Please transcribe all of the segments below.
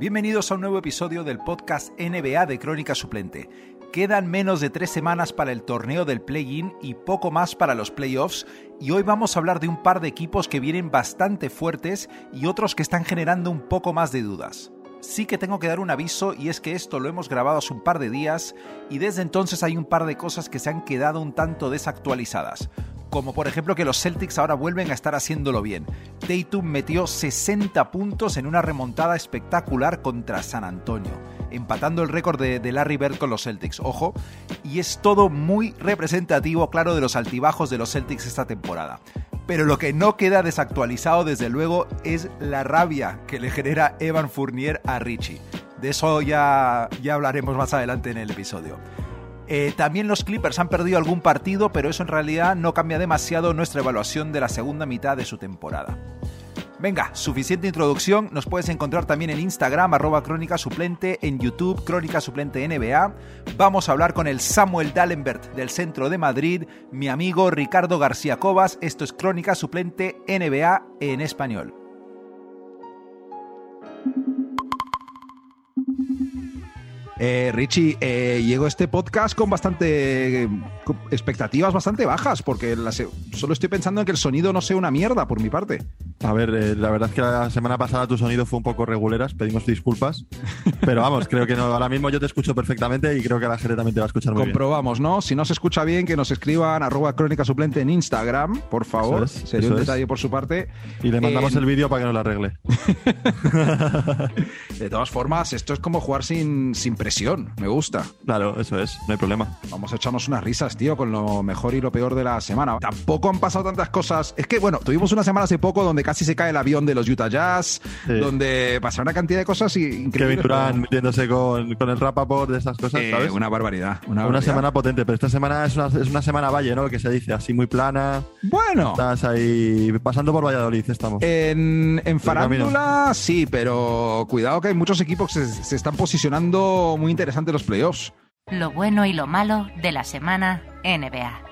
Bienvenidos a un nuevo episodio del podcast NBA de Crónica Suplente. Quedan menos de tres semanas para el torneo del play-in y poco más para los playoffs y hoy vamos a hablar de un par de equipos que vienen bastante fuertes y otros que están generando un poco más de dudas. Sí que tengo que dar un aviso y es que esto lo hemos grabado hace un par de días y desde entonces hay un par de cosas que se han quedado un tanto desactualizadas como por ejemplo que los Celtics ahora vuelven a estar haciéndolo bien. Tatum metió 60 puntos en una remontada espectacular contra San Antonio, empatando el récord de, Larry Bird con los Celtics, ojo, y es todo muy representativo, claro, de los altibajos de los Celtics esta temporada. Pero lo que no queda desactualizado, desde luego, es la rabia que le genera Evan Fournier a Richie. De eso ya, ya hablaremos más adelante en el episodio. Eh, también los Clippers han perdido algún partido, pero eso en realidad no cambia demasiado nuestra evaluación de la segunda mitad de su temporada. Venga, suficiente introducción. Nos puedes encontrar también en Instagram, arroba Crónica Suplente, en YouTube, Crónica Suplente NBA. Vamos a hablar con el Samuel Dallenbert del centro de Madrid, mi amigo Ricardo García Cobas. Esto es Crónica Suplente NBA en español. Eh, Richie, eh, llegó este podcast con bastante expectativas bastante bajas, porque solo estoy pensando en que el sonido no sea una mierda por mi parte. A ver, eh, la verdad es que la semana pasada tu sonido fue un poco reguleras, pedimos disculpas, pero vamos, creo que no, ahora mismo yo te escucho perfectamente y creo que la gente también te va a escuchar muy Comprobamos, ¿no? Si no se escucha bien, que nos escriban arroba crónica suplente en Instagram, por favor. Sería un detalle por su parte. Y le mandamos el vídeo para que nos lo arregle. de todas formas, esto es como jugar sin, sin presión, me gusta. Claro, eso es, no hay problema. Vamos a echarnos unas risas, tío, con lo mejor y lo peor de la semana. Tampoco han pasado tantas cosas. Es que, bueno, tuvimos una semana hace poco donde casi se cae el avión de los Utah Jazz, donde pasa una cantidad de cosas increíbles. Kevin Durant metiéndose con, con el Rapaport de esas cosas, eh, ¿sabes? Una barbaridad. Una, semana potente, pero esta semana es una, es una semana valle, ¿no? Que se dice así muy plana. Bueno. Estás ahí pasando por Valladolid, estamos. En, en farándula, sí, pero cuidado que hay muchos equipos que se, se están posicionando muy interesantes en los playoffs. Lo bueno y lo malo de la semana NBA.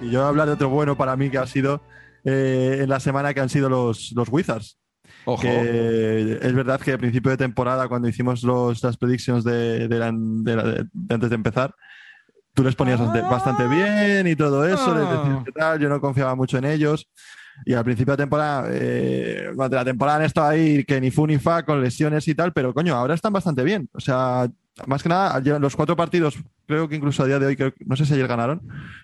Y yo voy a hablar de otro bueno para mí que ha sido eh, en la semana que han sido los, los Wizards. Ojo. es verdad que a principio de temporada, cuando hicimos los, las predictions de, antes de empezar, tú les ponías bastante ah. bien y todo eso, ah. yo no confiaba mucho en ellos. Y al principio de temporada, eh, durante la temporada han estado ahí que ni fu ni fa con lesiones y tal, pero coño, ahora están bastante bien. O sea, más que nada, los cuatro partidos, creo que incluso a día de hoy, no sé si ayer ganaron,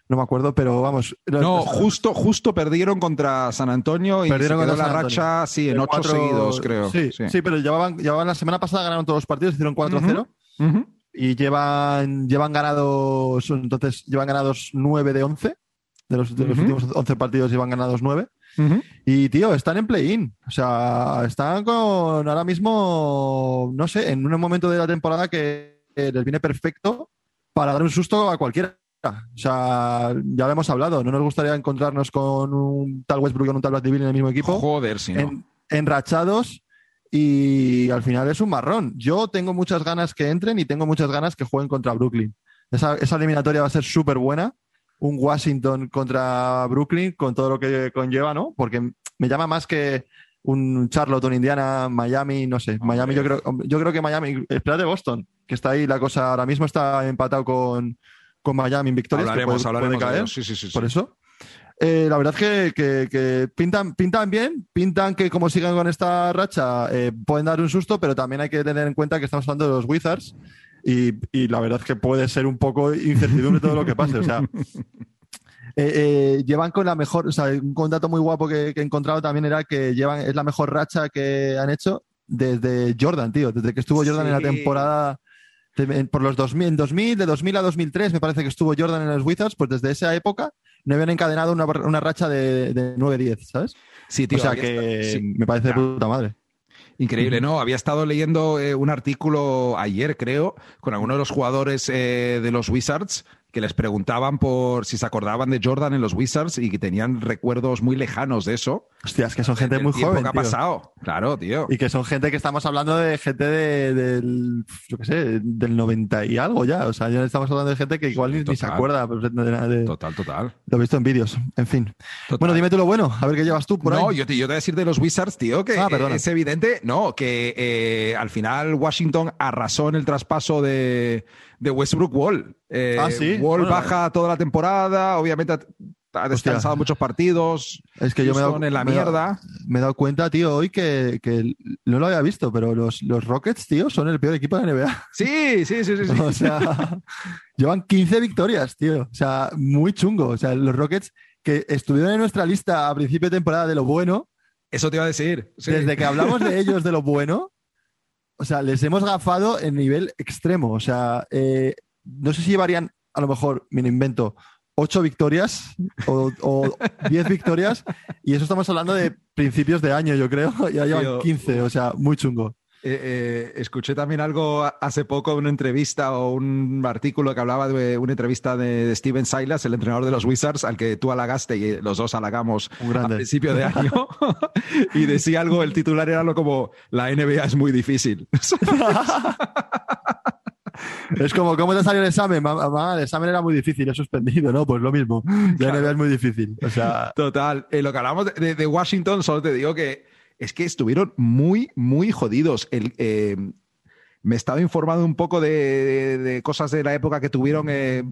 no me acuerdo, pero vamos. No, justo, justo perdieron contra San Antonio y perdieron contra la racha, sí, en ocho seguidos, creo. Sí, sí, pero llevaban, llevaban la semana pasada ganaron todos los partidos, hicieron 4-0 y llevan, llevan ganados, entonces llevan ganados 9 de 11. De los, de los últimos 11 partidos llevan ganados 9. Y tío, están en play-in. O sea, están con ahora mismo, no sé, en un momento de la temporada que les viene perfecto para dar un susto a cualquiera. O sea, ya lo hemos hablado. No nos gustaría encontrarnos con un tal Westbrook y un tal Bradley en el mismo equipo. Joder, sí. enrachados y al final es un marrón. Yo tengo muchas ganas que entren y tengo muchas ganas que jueguen contra Brooklyn. Esa, esa eliminatoria va a ser súper buena un Washington contra Brooklyn con todo lo que conlleva, ¿no? Porque me llama más que un Charlotte, un Indiana, Miami, no sé. Miami, yo creo, yo creo que Miami, espérate Boston, que está ahí la cosa, ahora mismo está empatado con, con Miami en victorias. Hablaremos, hablaremos caer, sí, sí, sí, Por eso. Eh, la verdad es que, que, pintan, pintan bien, pintan que como sigan con esta racha eh, pueden dar un susto, pero también hay que tener en cuenta que estamos hablando de los Wizards y, la verdad es que puede ser un poco incertidumbre todo lo que pase. O sea, eh, eh, llevan con la mejor, o sea, un dato muy guapo que, he encontrado también era que llevan, es la mejor racha que han hecho desde Jordan, tío, desde que estuvo Jordan en la temporada por los 2000, 2000, de 2000 a 2003 me parece que estuvo Jordan en los Wizards, pues desde esa época no habían encadenado una, racha de, de 9-10, ¿sabes? Sí, tío. O sea que me parece de puta madre. Increíble, ¿no? Había estado leyendo eh, un artículo ayer, creo, con algunos de los jugadores eh, de los Wizards que les preguntaban por si se acordaban de Jordan en los Wizards y que tenían recuerdos muy lejanos de eso. Hostia, es que son gente muy joven. que ha pasado? Claro, tío. Y que son gente que estamos hablando de gente de, del, yo qué sé, del 90 y algo ya. O sea, ya estamos hablando de gente que igual ni, se acuerda. De, total, total. Lo he visto en vídeos. En fin. Bueno, dime tú lo bueno. A ver qué llevas tú por no, ahí. yo te, yo te voy a decir de los Wizards, tío, que ah, es evidente, no, que eh, al final Washington arrasó en el traspaso de de Westbrook Wall. Eh, ah, sí. Wall baja toda la temporada, obviamente ha descansado muchos partidos. Es que yo me he dado, en la mierda. me he dado cuenta, tío, hoy que, que, no lo había visto, pero los, los, Rockets, tío, son el peor equipo de la NBA. Sí, sí, sí, sí. o sea, llevan 15 victorias, tío. O sea, muy chungo. O sea, los Rockets que estuvieron en nuestra lista a principio de temporada de lo bueno. Eso te iba a decir. Desde que hablamos de ellos de lo bueno, o sea, les hemos gafado en nivel extremo. O sea, eh, no sé si llevarían, a lo mejor, mi invento, ocho victorias o, diez victorias. Y eso estamos hablando de principios de año, yo creo. Ya llevan 15, o sea, muy chungo. Eh, eh, escuché también algo hace poco, una entrevista o un artículo que hablaba de una entrevista de, Steven Silas, el entrenador de los Wizards, al que tú halagaste y los dos halagamos al principio de año. y decía algo, el titular era algo como, la NBA es muy difícil. Es como, ¿cómo te salió el examen? Mamá, el examen era muy difícil, he suspendido, ¿no? Pues lo mismo. La NBA es muy difícil. O sea... Total. En lo que hablamos de, Washington, solo te digo que es que estuvieron muy, muy jodidos. El, eh, me estaba informando un poco de, cosas de la época que tuvieron eh,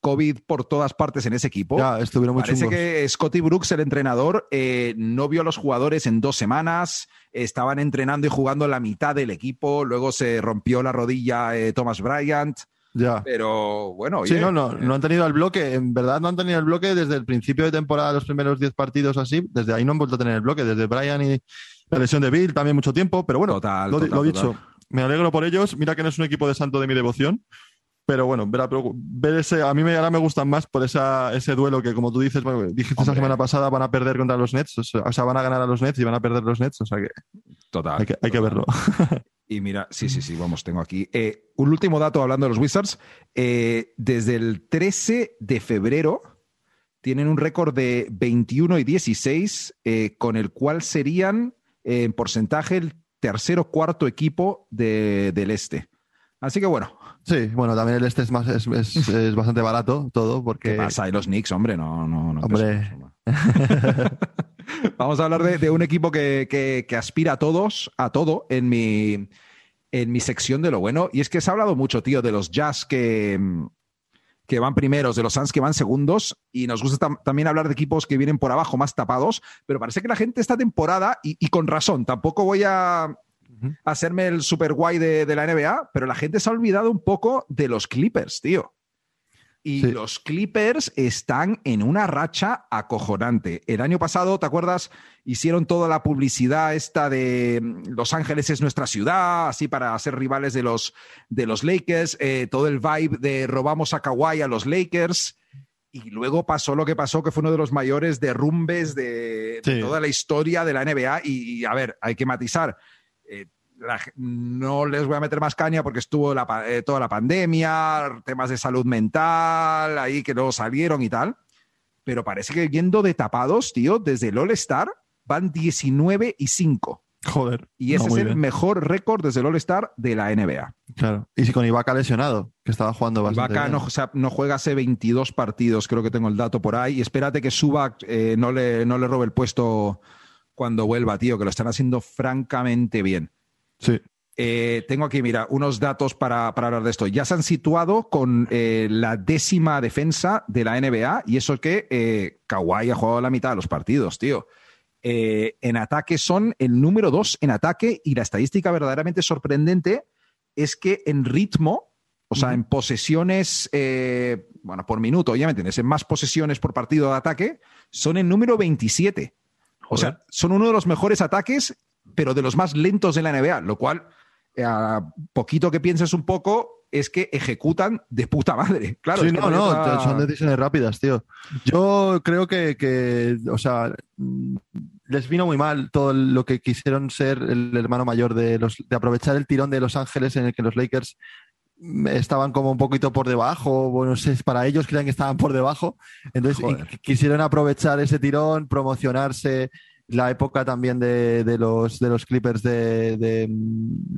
COVID por todas partes en ese equipo. Ya, estuvieron muy Parece que Scotty Brooks, el entrenador, eh, no vio a los jugadores en dos semanas. Estaban entrenando y jugando la mitad del equipo. Luego se rompió la rodilla Thomas Bryant. Ya. Pero bueno, Sí, no, no, no han tenido el bloque. En verdad no han tenido el bloque desde el principio de temporada, los primeros 10 partidos así. Desde ahí no han vuelto a tener el bloque. Desde Bryant y la lesión de Bill también mucho tiempo, pero bueno, lo, dicho, me alegro por ellos. Mira que no es un equipo de santo de mi devoción, pero bueno, ver, ese, a mí me, ahora me gustan más por esa, ese duelo que, como tú dices, dijiste esa semana pasada, van a perder contra los Nets, o sea, van a ganar a los Nets y van a perder los Nets, o sea que. Total. Hay que, verlo. Y mira, sí, sí, sí, vamos, tengo aquí. Eh, un último dato hablando de los Wizards. Eh, desde el 13 de febrero tienen un récord de 21 y 16, eh, con el cual serían en porcentaje el tercer o cuarto equipo del este. Así que bueno. Sí, bueno, también el este es, más, es, bastante barato todo porque... ¿Qué pasa? Y los Knicks, hombre, no... no, no hombre. Vamos a hablar de, un equipo que, aspira a todos, a todo, en mi, en mi sección de lo bueno. Y es que se ha hablado mucho, tío, de los Jazz que, que van primeros, de los Suns que van segundos, y nos gusta también hablar de equipos que vienen por abajo más tapados, pero parece que la gente esta temporada, y, con razón, tampoco voy a hacerme el super guay de, de, la NBA, pero la gente se ha olvidado un poco de los Clippers, tío. Y los Clippers están en una racha acojonante. El año pasado, ¿te acuerdas? Hicieron toda la publicidad esta de mm, Los Ángeles es nuestra ciudad, así para ser rivales de los, de los Lakers, eh, todo el vibe de robamos a Kawhi a los Lakers. Y luego pasó lo que pasó, que fue uno de los mayores derrumbes de, toda la historia de la NBA. Y, a ver, hay que matizar. Eh, no les voy a meter más caña porque estuvo eh, toda la pandemia, temas de salud mental, ahí que luego salieron y tal. Pero parece que yendo de tapados, tío, desde el All-Star van 19 y 5. Joder. Y ese es el mejor récord desde el All-Star de la NBA. Claro. Y si con Ibaka lesionado, que estaba jugando bastante. Ibaka no, no, juega hace 22 partidos, creo que tengo el dato por ahí. Y espérate que Suba eh, no, le, no le robe el puesto cuando vuelva, tío, que lo están haciendo francamente bien. Sí. Eh, tengo aquí, mira, unos datos para, hablar de esto. Ya se han situado con eh, la décima defensa de la NBA y eso es que eh, Kawhi ha jugado la mitad de los partidos, tío. en ataque son el número dos en ataque y la estadística verdaderamente sorprendente es que en ritmo, o sea, en posesiones, bueno, por minuto, ya me entiendes, en más posesiones por partido de ataque, son el número 27. O sea, son uno de los mejores ataques pero de los más lentos de la NBA, lo cual, eh, a poquito que pienses un poco, es que ejecutan de puta madre. Claro, sí, no, no, son decisiones rápidas, tío. Yo creo que, o sea, mm, les vino muy mal todo lo que quisieron ser el hermano mayor de los, de aprovechar el tirón de Los Ángeles en el que los Lakers estaban como un poquito por debajo, bueno, no sé, para ellos creían que estaban por debajo, entonces quisieron aprovechar ese tirón, promocionarse, la época también de, los, de los Clippers de,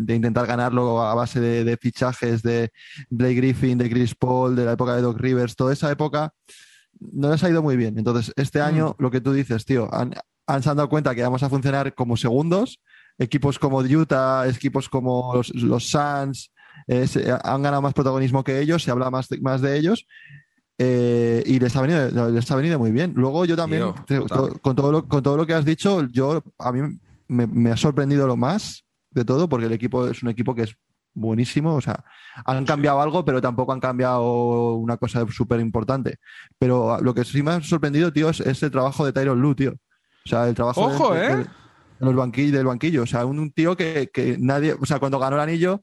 intentar ganarlo a base de, fichajes de Blake Griffin, de Chris Paul, de la época de Doc Rivers, toda esa época no les ha ido muy bien. Entonces, este año, mm. lo que tú dices, tío, han, han se han dado cuenta que vamos a funcionar como segundos. Equipos como Utah, equipos como los, los Suns, han ganado más protagonismo que ellos, se habla más más de ellos eh, y les ha, venido, les ha venido muy bien. Luego yo también, con, todo lo, con todo lo que has dicho, yo a mí me, ha sorprendido lo más de todo porque el equipo es un equipo que es buenísimo. O sea, han cambiado algo, pero tampoco han cambiado una cosa súper importante. Pero lo que sí me ha sorprendido, tío, es, el trabajo de Tyron Lue, tío. O sea, el trabajo Ojo, de, ¿eh? los banquillos, del banquillo. O sea, un, tío que, que, nadie. O sea, cuando ganó el anillo,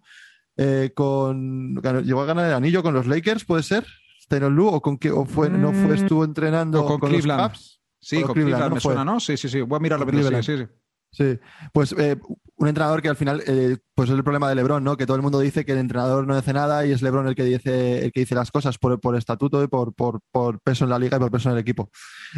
eh, con. llegó a ganar el anillo con los Lakers, ¿puede ser? Lu o con qué o fue no fue mm. estuvo entrenando con, Cleveland. los Cavs? Sí, con, Cleveland, me suena, ¿no? Sí, sí, sí. Voy a mirarlo sí, sí, sí. Sí, pues eh, un entrenador que al final, eh, pues es el problema de LeBron, ¿no? Que todo el mundo dice que el entrenador no hace nada y es LeBron el que dice, el que dice las cosas por, por estatuto y por, por, por, peso en la liga y por peso en el equipo.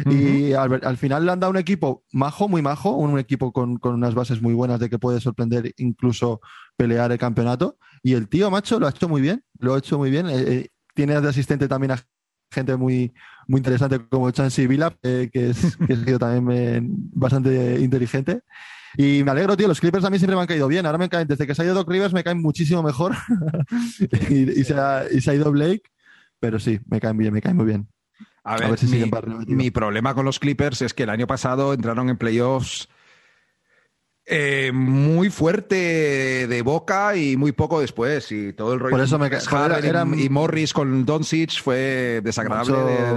Y al, al, final le han dado un equipo majo, muy majo, un equipo con, con, unas bases muy buenas de que puede sorprender incluso pelear el campeonato. Y el tío, macho, lo ha hecho muy bien, lo ha hecho muy bien. Eh, tiene de asistente también a gente muy, muy interesante como Chansey Villa, eh, que, es, que es también bastante inteligente. Y me alegro, tío. Los Clippers a mí siempre me han caído bien. Ahora me caen, desde que se ha ido Doc Rivers me caen muchísimo mejor. y, se ha, y, se ha, ido Blake. Pero sí, me caen bien, me caen muy bien. A ver, si mi, mi problema con los Clippers es que el año pasado entraron en playoffs eh, muy fuerte de boca y muy poco después. Y todo el rollo Por eso me era, y Morris con Doncic fue desagradable.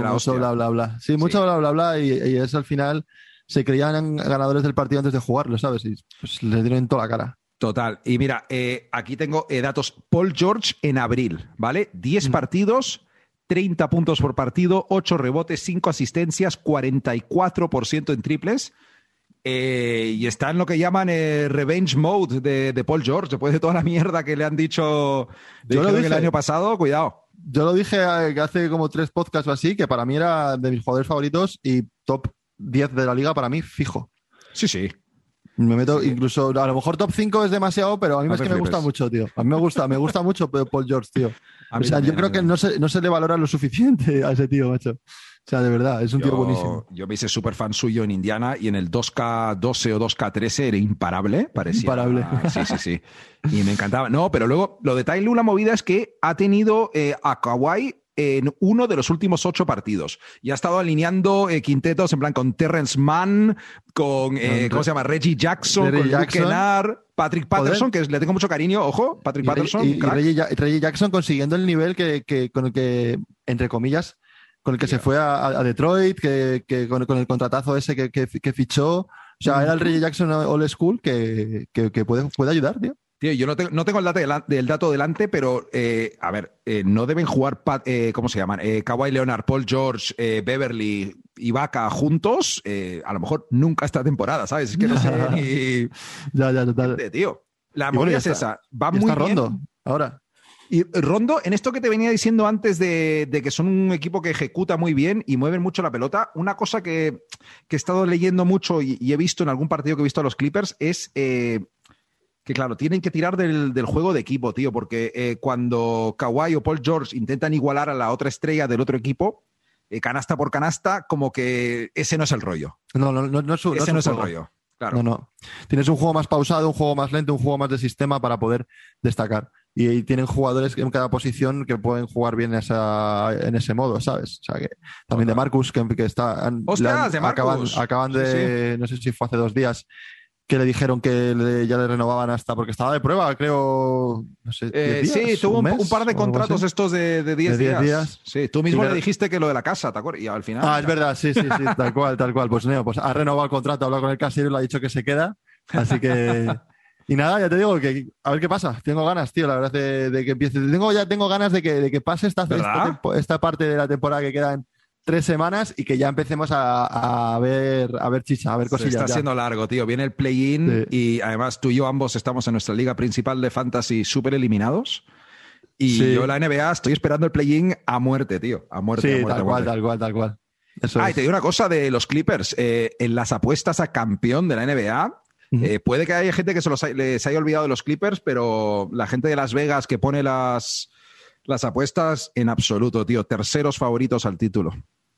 Mucho, bla, bla, bla. Sí, mucho bla, bla, bla. Y, es al final se creían ganadores del partido antes de jugarlo, ¿sabes? Y pues les dieron en toda la cara. Total. Y mira, eh, aquí tengo eh, datos. Paul George en abril, ¿vale? 10 mm. partidos. 30 puntos por partido, 8 rebotes, 5 asistencias, 44% en triples. Eh, y está en lo que llaman eh, revenge mode de, Paul George, después de toda la mierda que le han dicho yo lo dije, el año pasado, cuidado. Yo lo dije eh, hace como tres podcasts o así, que para mí era de mis jugadores favoritos y top 10 de la liga para mí fijo. Sí, sí. Me meto incluso, a lo mejor top 5 es demasiado, pero a mí es que me gusta mucho, tío. A mí me gusta, me gusta mucho Paul George, tío. O sea, yo creo que no se, no se le valora lo suficiente a ese tío, macho. O sea, de verdad, es un tío buenísimo. Yo me hice súper fan suyo en Indiana y en el 2K12 o 2K13 era imparable, parecía. Imparable. Sí, sí, sí. Y me encantaba. No, pero luego lo de Tyloo, la movida es que ha tenido eh, a Kawhi en uno de los últimos ocho partidos. Y ha estado alineando eh, quintetos en plan con Terrence Mann, con, eh, ¿cómo se llama? Reggie Jackson, con Jackson. Patrick Patterson, que le tengo mucho cariño, ojo, Patrick Patterson. Y, Reggie, Jackson consiguiendo el nivel que, que, con el que, entre comillas, con el que se fue a, Detroit, que, con, el contratazo ese que, fichó. O sea, era el Reggie Jackson All School que, puede, puede ayudar, tío. Tío, yo no, tengo, no tengo el, dato del dato delante, pero eh, a ver, eh, no deben jugar, eh, ¿cómo se llaman? Kawhi Leonard, Paul George, Beverly y Vaca juntos, a lo mejor nunca esta temporada, ¿sabes? Es que no sé ni... ya, ya, total. Tío, la movida es esa. Va muy está rondo ahora. Y Rondo, en esto que te venía diciendo antes de, que son un equipo que ejecuta muy bien y mueven mucho la pelota, una cosa que, he estado leyendo mucho y, he visto en algún partido que he visto a los Clippers es eh, que, claro, tienen que tirar del, juego de equipo, tío, porque eh, cuando Kawhi o Paul George intentan igualar a la otra estrella del otro equipo, eh, canasta por canasta, como que ese no es el rollo. No, no, no, no, es, ese no es el rollo. Claro. No, no. Tienes un juego más pausado, un juego más lento, un juego más de sistema para poder destacar y tienen jugadores en cada posición que pueden jugar bien esa, en ese modo, ¿sabes? O sea que también de Marcus, que, que está. de Marcus. Acaban, de, no sé si fue hace dos días, que le dijeron que ya le renovaban hasta porque estaba de prueba, creo. No sé, eh, sí, tuvo un, par de contratos estos de 10 días. Sí, tú mismo le dijiste que lo de la casa, ¿te acuerdas? Y al final. Ah, es verdad, sí, sí, sí, tal cual, tal cual. Pues no, pues ha renovado el contrato, ha hablado con el casero y le ha dicho que se queda. Así que. Y nada, ya te digo que a ver qué pasa. Tengo ganas, tío, la verdad, de, que empiece. Tengo, ya tengo ganas de que, de que pase esta, esta, parte de la temporada que quedan tres semanas y que ya empecemos a, ver a ver chicha, a ver cosillas. está siendo largo, tío. Viene el play-in y además tú y yo ambos estamos en nuestra liga principal de fantasy súper eliminados. Y Sí. yo la NBA estoy esperando el play-in a muerte, tío. A muerte. a Sí, muerte, tal a cual, muerte. tal cual, tal cual. Eso Ah, y es. te digo una cosa de los Clippers. Eh, en las apuestas a campeón de la NBA, Eh, puede que haya gente que se los les haya olvidado de los Clippers, pero la gente de Las Vegas que pone las, las apuestas en absoluto, tío. Terceros favoritos al título.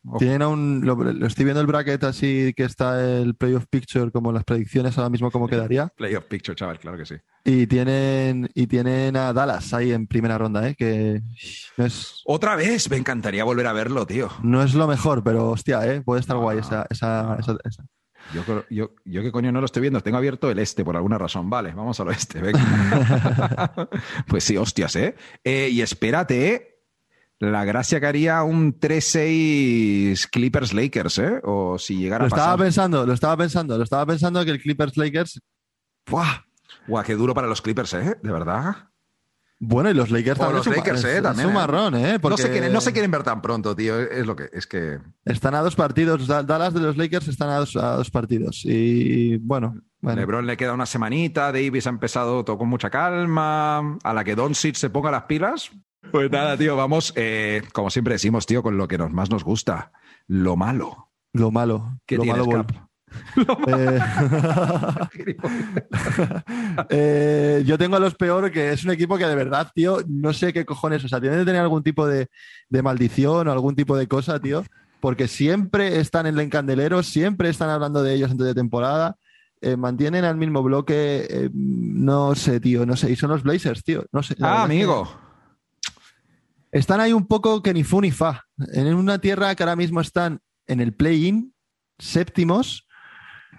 Ojo. Tienen un, lo, lo estoy viendo el bracket así que está el playoff picture como las predicciones ahora mismo cómo quedaría Playoff picture, chaval, claro que sí. y tienen y tienen a Dallas ahí en primera ronda, ¿eh? que no es Otra vez, me encantaría volver a verlo, tío. no es lo mejor, pero hostia, ¿eh? puede estar guay Ah. esa, esa, esa- esa. Yo, yo, yo qué coño no lo estoy viendo, tengo abierto el este por alguna razón. Vale, vamos al oeste, venga. pues sí, hostias, ¿eh? Eh, Y espérate, la gracia que haría un 3-6 Clippers Lakers, ¿eh? O si llegara Lo a estaba pasar. pensando, lo estaba pensando, lo estaba pensando que el Clippers Lakers ¡buah! Guau, qué duro para los Clippers, ¿eh? De verdad. Bueno, y los Lakers O también los Lakers, ¿eh? es También, un ¿eh? marrón, ¿eh? Porque No, se quieren, no se quieren ver tan pronto, tío. Es lo que es que. están a dos partidos, Da- Dallas de los Lakers están a dos, a dos partidos y bueno, bueno. LeBron le queda una semanita, Davis ha empezado todo con mucha calma, a la que Doncic se ponga las pilas. Pues nada, tío, vamos, eh, como siempre decimos, tío, con lo que nos, más nos gusta, lo malo. lo malo, ¿Qué lo tienes, malo Cap? Eh, eh, yo tengo a los peor, que es un equipo que de verdad, tío, no sé qué cojones, o sea, tienen que tener algún tipo de, de maldición o algún tipo de cosa, tío, porque siempre están en el encandelero, siempre están hablando de ellos antes de temporada, eh, mantienen al mismo bloque, eh, no sé, tío, no sé, y son los Blazers, tío, no sé. Ah, verdad es que amigo. Están ahí un poco que ni fu ni fa, en una tierra que ahora mismo están en el play-in, séptimos,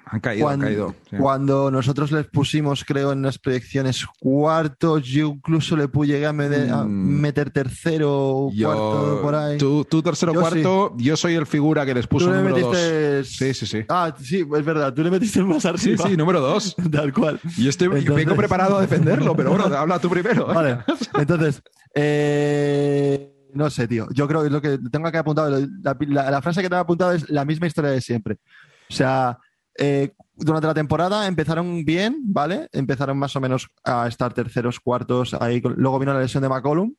Han caído, han cuando, caído. sí. cuando nosotros les pusimos, creo, en las proyecciones cuartos, yo incluso le pu- llegué a, Mm. meter tercero o cuarto por ahí. Tú, tú tercero Yo cuarto, yo soy el figura que les puso Tú le número dos. metiste- Sí, sí, sí. Ah, sí, es verdad, tú le metiste más Sí, arriba. sí, número dos. Tal cual. Y estoy Entonces- vengo preparado a defenderlo, pero bueno, habla tú primero. Vale, entonces, eh, no sé, tío. Yo creo que lo que tengo que apuntado, la, la- la frase que te he apuntado es la misma historia de siempre. O sea, eh, durante la temporada empezaron bien, ¿vale? Empezaron más o menos a estar terceros, cuartos, ahí. Luego vino la lesión de McCollum.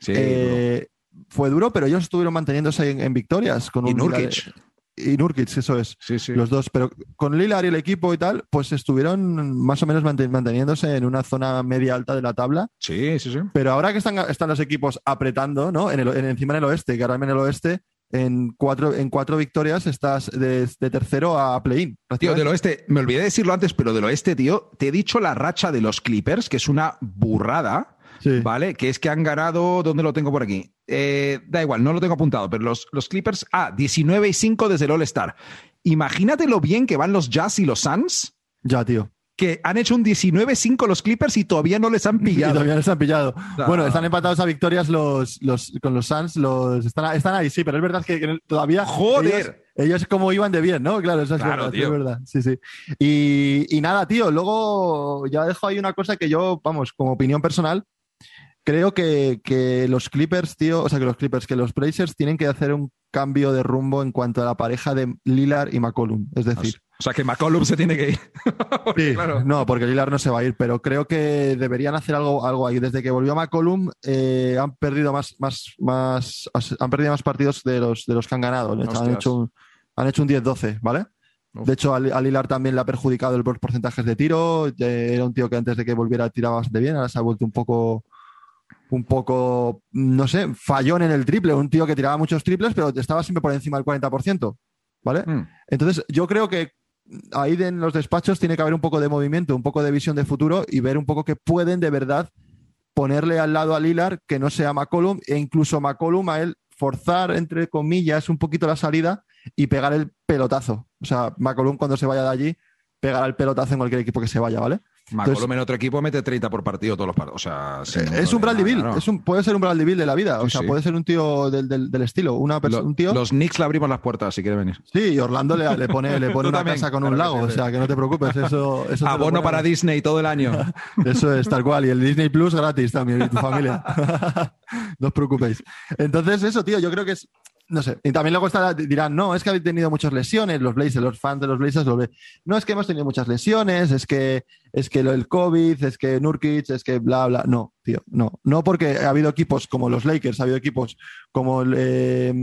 Sí, Eh, fue duro, pero ellos estuvieron manteniéndose en, en victorias. Con Y un Nurkic. Y Nurkic, eso es. sí, sí. Los dos, pero con Lillard y el equipo y tal, pues estuvieron más o menos manten- manteniéndose en una zona media alta de la tabla. Sí, sí, sí. Pero ahora que están, están los equipos apretando, ¿no? En el, en- encima en el oeste, que ahora en el oeste, en cuatro, en cuatro victorias estás de, de tercero a play-in. Tío, del oeste, me olvidé decirlo antes, pero del oeste, tío, te he dicho la racha de los Clippers, que es una burrada, Sí. ¿vale? Que es que han ganado, ¿dónde lo tengo por aquí? Eh, da igual, no lo tengo apuntado, pero los, los Clippers, ah, 19 y 5 desde el All-Star. Imagínate lo bien que van los Jazz y los Suns, Ya, tío. Que han hecho un 19-5 los Clippers y todavía no les han Y pillado. todavía no se han pillado. Bueno, están empatados a victorias los, los, con los Suns. Los, están, están ahí, sí, pero es verdad que, que todavía. ¡Joder! Ellos, ellos como iban de bien, ¿no? Claro, eso es Claro, verdad. tío. Es verdad. Sí, sí. Y, y nada, tío. Luego ya dejo ahí una cosa que yo, vamos, como opinión personal, creo que, que los Clippers, tío, o sea, que los Clippers, que los Blazers tienen que hacer un cambio de rumbo en cuanto a la pareja de Lillard y McCollum. Es decir, O sea que McCollum se tiene que ir. Porque, Sí, claro. no, porque Lillard no se va a ir, pero creo que deberían hacer algo, algo ahí. Desde que volvió McCollum eh, han perdido más, más, más, han perdido más partidos de los, de los que han ganado. Han hecho un, han hecho un 10-12, ¿vale? Uf. De hecho, a Li- a Lillard también le ha perjudicado el- los porcentajes de tiro. Eh, Era un tío que antes de que volviera tiraba bastante bien, ahora se ha vuelto un poco, un poco, no sé, fallón en el triple. Un tío que tiraba muchos triples, pero estaba siempre por encima del 40%, ¿vale? Mm. Entonces, yo creo que ahí en los despachos tiene que haber un poco de movimiento, un poco de visión de futuro y ver un poco que pueden de verdad ponerle al lado a Lillard que no sea McCollum e incluso McCollum a él forzar, entre comillas, un poquito la salida y pegar el pelotazo. O sea, McCollum cuando se vaya de allí pegará el pelotazo en cualquier equipo que se vaya, ¿vale? McCollum en otro equipo mete 30 por partido todos los partidos. O sea, sin es un Bradley Bill, ¿no? es un, puede ser un Bradley Bill de la vida, o Sí, sea, sí. puede ser un tío del, del- del estilo, una perso- Lo- un tío... Los Knicks le abrimos las puertas si quiere venir. Sí, y Orlando le, le pone, le pone una también, casa con un lago, o sea, que no te preocupes, eso... eso Abono para Disney todo el año. Eso es, tal cual. Y el Disney Plus gratis también, y tu familia. no os preocupéis. Entonces, eso, tío, yo creo que es no sé. Y también luego está, dirán, no, es que habéis tenido muchas lesiones, los Blazers, los fans de los Blazers, los Blazers. no es que hemos tenido muchas lesiones, es que es que lo del COVID, es que Nurkic, es que bla, bla. No, tío, no. No porque ha habido equipos como los Lakers, ha habido equipos como, eh,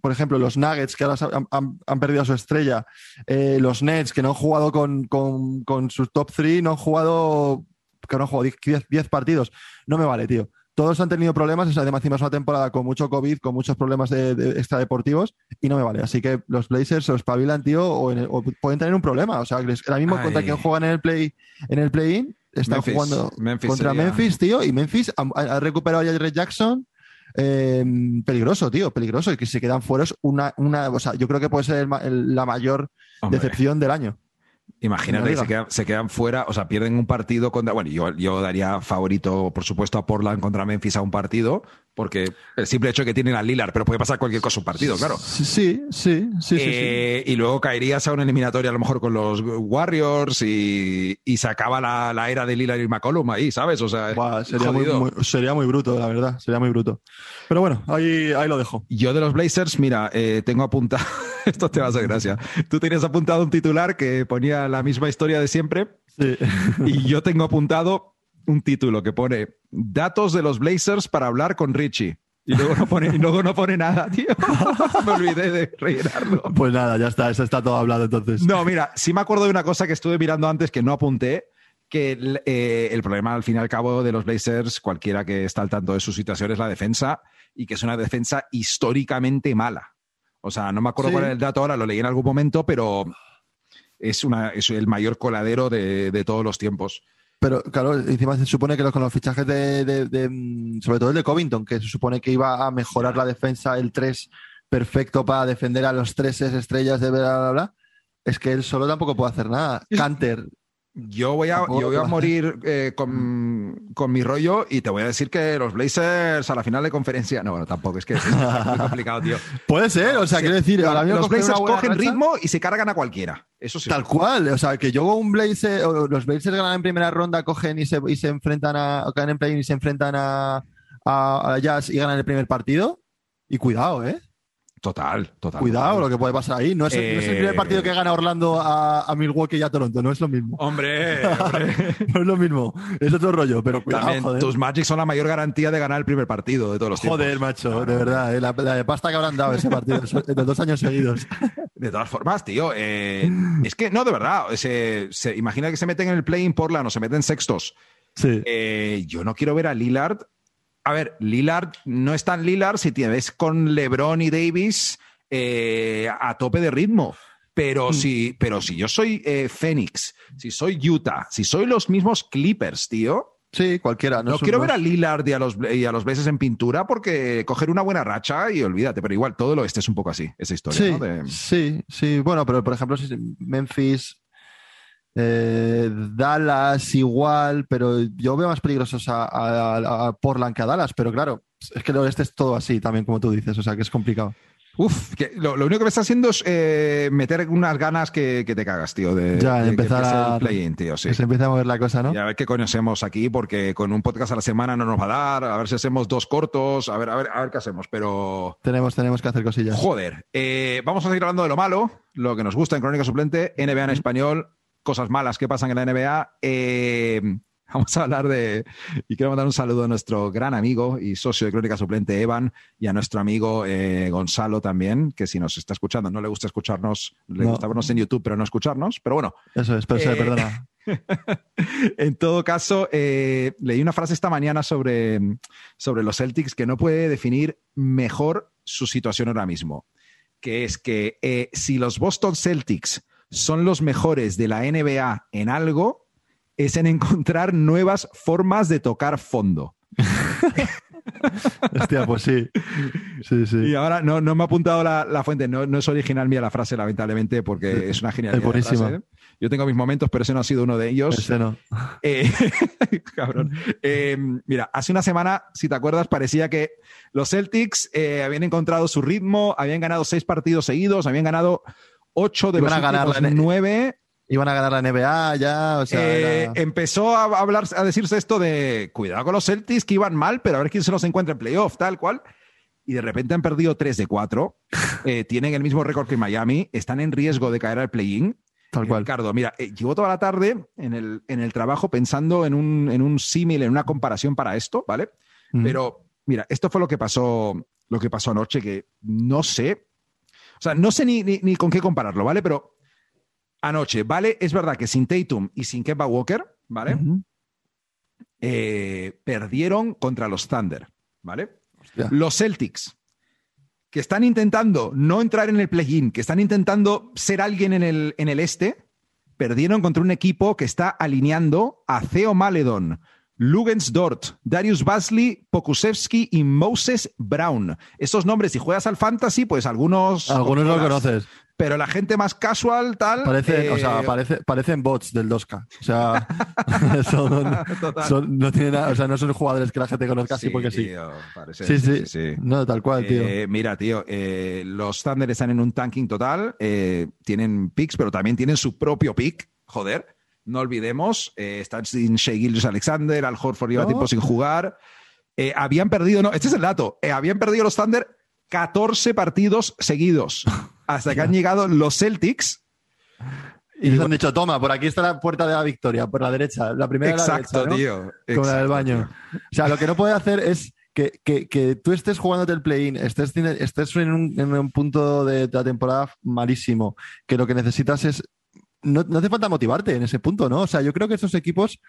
por ejemplo, los Nuggets, que ahora han, han, perdido a su estrella, eh, los Nets, que no han jugado con, con, con sus top 3, no han jugado, que no han jugado 10 partidos. No me vale, tío todos han tenido problemas, además es una temporada con mucho COVID, con muchos problemas de, extradeportivos y no me vale. Así que los Blazers se los pavilan, tío, o, pueden tener un problema. O sea, ahora mismo contra quien juegan en el play en el play-in, están jugando contra Memphis, tío, y Memphis ha, recuperado a Jared Jackson. Em, peligroso, tío, peligroso. Y que se quedan fuera es una, una. O sea, yo creo que puede ser la mayor decepción del año. Imagínate que se quedan, fuera, o sea, pierden un partido contra. Bueno, yo, yo daría favorito, por supuesto, a Portland contra Memphis a un partido, porque el simple hecho de que tienen a Lillard, pero puede pasar cualquier cosa un partido, claro. Sí, sí, sí. sí, eh, Y luego caerías a una eliminatoria a lo mejor con los Warriors y, se acaba la, era de Lillard y McCollum ahí, ¿sabes? O sea, sería, muy, sería muy bruto, la verdad, sería muy bruto. Pero bueno, ahí, ahí lo dejo. Yo de los Blazers, mira, eh, tengo apuntado, esto te va a hacer gracia, tú tenías apuntado un titular que ponía la misma historia de siempre sí. y yo tengo apuntado un título que pone datos de los Blazers para hablar con Richie. Y luego no pone, y luego no pone nada, tío. me olvidé de rellenarlo. Pues nada, ya está, eso está todo hablado entonces. No, mira, sí me acuerdo de una cosa que estuve mirando antes que no apunté, que eh, el, problema al fin y al cabo de los Blazers, cualquiera que está al tanto de su situación, es la defensa y que es una defensa históricamente mala. O sea, no me acuerdo cuál era el dato ahora, lo leí en algún momento, pero es, una, es el mayor coladero de, de todos los tiempos. Pero claro, encima se supone que con los fichajes de, mm, sobre todo el de Covington, que se supone que iba a mejorar la defensa, el 3 perfecto para defender a los 3 estrellas de bla, bla, bla, es que él solo tampoco puede hacer nada. Canter, yo voy a, yo voy a morir eh, con, con, mi rollo y te voy a decir que los Blazers a la final de conferencia. No, bueno, tampoco, es que es muy complicado, tío. Puede ser, o sea, quiero decir, los Blazers cogen ritmo y se cargan a cualquiera. Eso sí. Tal cual, o sea, que yo un Blazer, los Blazers ganan en primera ronda, cogen y se, y se enfrentan a, ganan en play y se enfrentan a, a, a Jazz y ganan el primer partido. Y cuidado, ¿eh? Total, total. Cuidado lo que puede pasar ahí. No es, el primer partido que gana Orlando a, Milwaukee y a Toronto, no es lo mismo. Hombre, no es lo mismo. Es otro rollo, pero cuidado. Tus Magic son la mayor garantía de ganar el primer partido de todos los tiempos. Joder, macho, de verdad. Eh, la, de pasta que habrán dado ese partido de dos años seguidos. De todas formas, tío, eh, es que no, de verdad. Se, imagina que se meten en el play in Portland o se meten sextos. Sí. Eh, yo no quiero ver a Lillard a ver, Lillard no es tan Lillard si tienes con LeBron y Davis eh, a tope de ritmo. Pero, mm. si, pero si yo soy eh, Phoenix, si soy Utah, si soy los mismos Clippers, tío. Sí, cualquiera. No, quiero ver a Lillard y a los, y a los Blazers en pintura porque coger una buena racha y olvídate. Pero igual todo lo este es un poco así, esa historia. Sí, sí, sí. Bueno, pero por ejemplo, si Memphis eh, Dallas igual, pero yo veo más peligrosos a, Portland que a Dallas, pero claro, es que lo este es todo así también, como tú dices, o sea que es complicado. Uf, lo, único que me está haciendo es eh, meter unas ganas que, te cagas, tío. De, ya, empezar a. tío, sí. Que se empieza a mover la cosa, ¿no? Y a ver qué conocemos aquí, porque con un podcast a la semana no nos va a dar. A ver si hacemos dos cortos, a ver, a ver, a ver qué hacemos, pero. Tenemos, tenemos que hacer cosillas. Joder. Eh, vamos a seguir hablando de lo malo, lo que nos gusta en Crónica Suplente, NBA en español cosas malas que pasan en la NBA. Eh, vamos a hablar de, y quiero mandar un saludo a nuestro gran amigo y socio de Crónica Suplente, Evan, y a nuestro amigo eh, Gonzalo también, que si nos está escuchando, no le gusta escucharnos, le gusta vernos en YouTube, pero no escucharnos, pero bueno. Eso es, pero eh, perdona. en todo caso, leí una frase esta mañana sobre, sobre los Celtics que no puede definir mejor su situación ahora mismo, que es que si los Boston Celtics son los mejores de la NBA en algo, es en encontrar nuevas formas de tocar fondo. Hostia, pues sí. sí, sí. Y ahora no, me ha apuntado la, fuente, no, es original mía la frase, lamentablemente, porque es una genialidad. Es Yo tengo mis momentos, pero ese no ha sido uno de ellos. Ese no. Eh, cabrón. Eh, mira, hace una semana, si te acuerdas, parecía que los Celtics eh, habían encontrado su ritmo, habían ganado seis partidos seguidos, habían ganado 8 de los a ganar la 9. Iban a ganar la NBA ya, o sea, eh, Empezó a hablar, a decirse esto de cuidado con los Celtics que iban mal, pero a ver quién se los encuentra en playoff, tal cual. y de repente han perdido 3 de 4. Eh, tienen el mismo récord que Miami, están en riesgo de caer al play-in. Tal cual. Ricardo, mira, eh, llevo toda la tarde en el, en el trabajo pensando en un, en un símil, en una comparación para esto, ¿vale? Mm. Pero mira, esto fue lo que pasó, lo que pasó anoche, que no sé, o sea, no sé ni, ni, ni con qué compararlo, ¿vale? Pero anoche, ¿vale? Es verdad que sin Tatum y sin Kemba Walker, ¿vale? Eh, perdieron contra los Thunder, ¿vale? Hostia. Los Celtics, que están intentando no entrar en el play-in, que están intentando ser alguien en el, en el este, perdieron contra un equipo que está alineando a Theo Maledon, Lugens Dort, Darius Basley, Pokusevski y Moses Brown. Esos nombres, si juegas al fantasy, pues algunos. Algunos lo controlas. conoces. Pero la gente más casual, tal. Parece, o eh, sea, parece, parecen bots del 2K. O sea, son- Total. son- no tienen o sea, no son jugadores que la gente conozca así porque sí. tío, parece- Sí, sí, No, tal cual, tío. Eh, mira, tío, eh, los Thunder están en un tanking total, eh, tienen picks, pero también tienen su propio pick, joder, no olvidemos, eh, están sin Shea Gilgeous Alexander, Al Horford lleva No. tiempo sin jugar, Eh, habían perdido, no, este es el dato, eh, habían perdido los Thunder 14 partidos seguidos, hasta que han llegado los Celtics. Y les han dicho, toma, por aquí está la puerta de la victoria, por la derecha. La primera de la Exacto, derecha, ¿no? tío. Como la del baño. tío. O sea, lo que no puede hacer es que, que- que tú estés jugándote el play-in, estés, estés en, un, en un punto de la temporada malísimo, que lo que necesitas es. No, no hace falta motivarte en ese punto, ¿no? O sea, yo creo que estos equipos,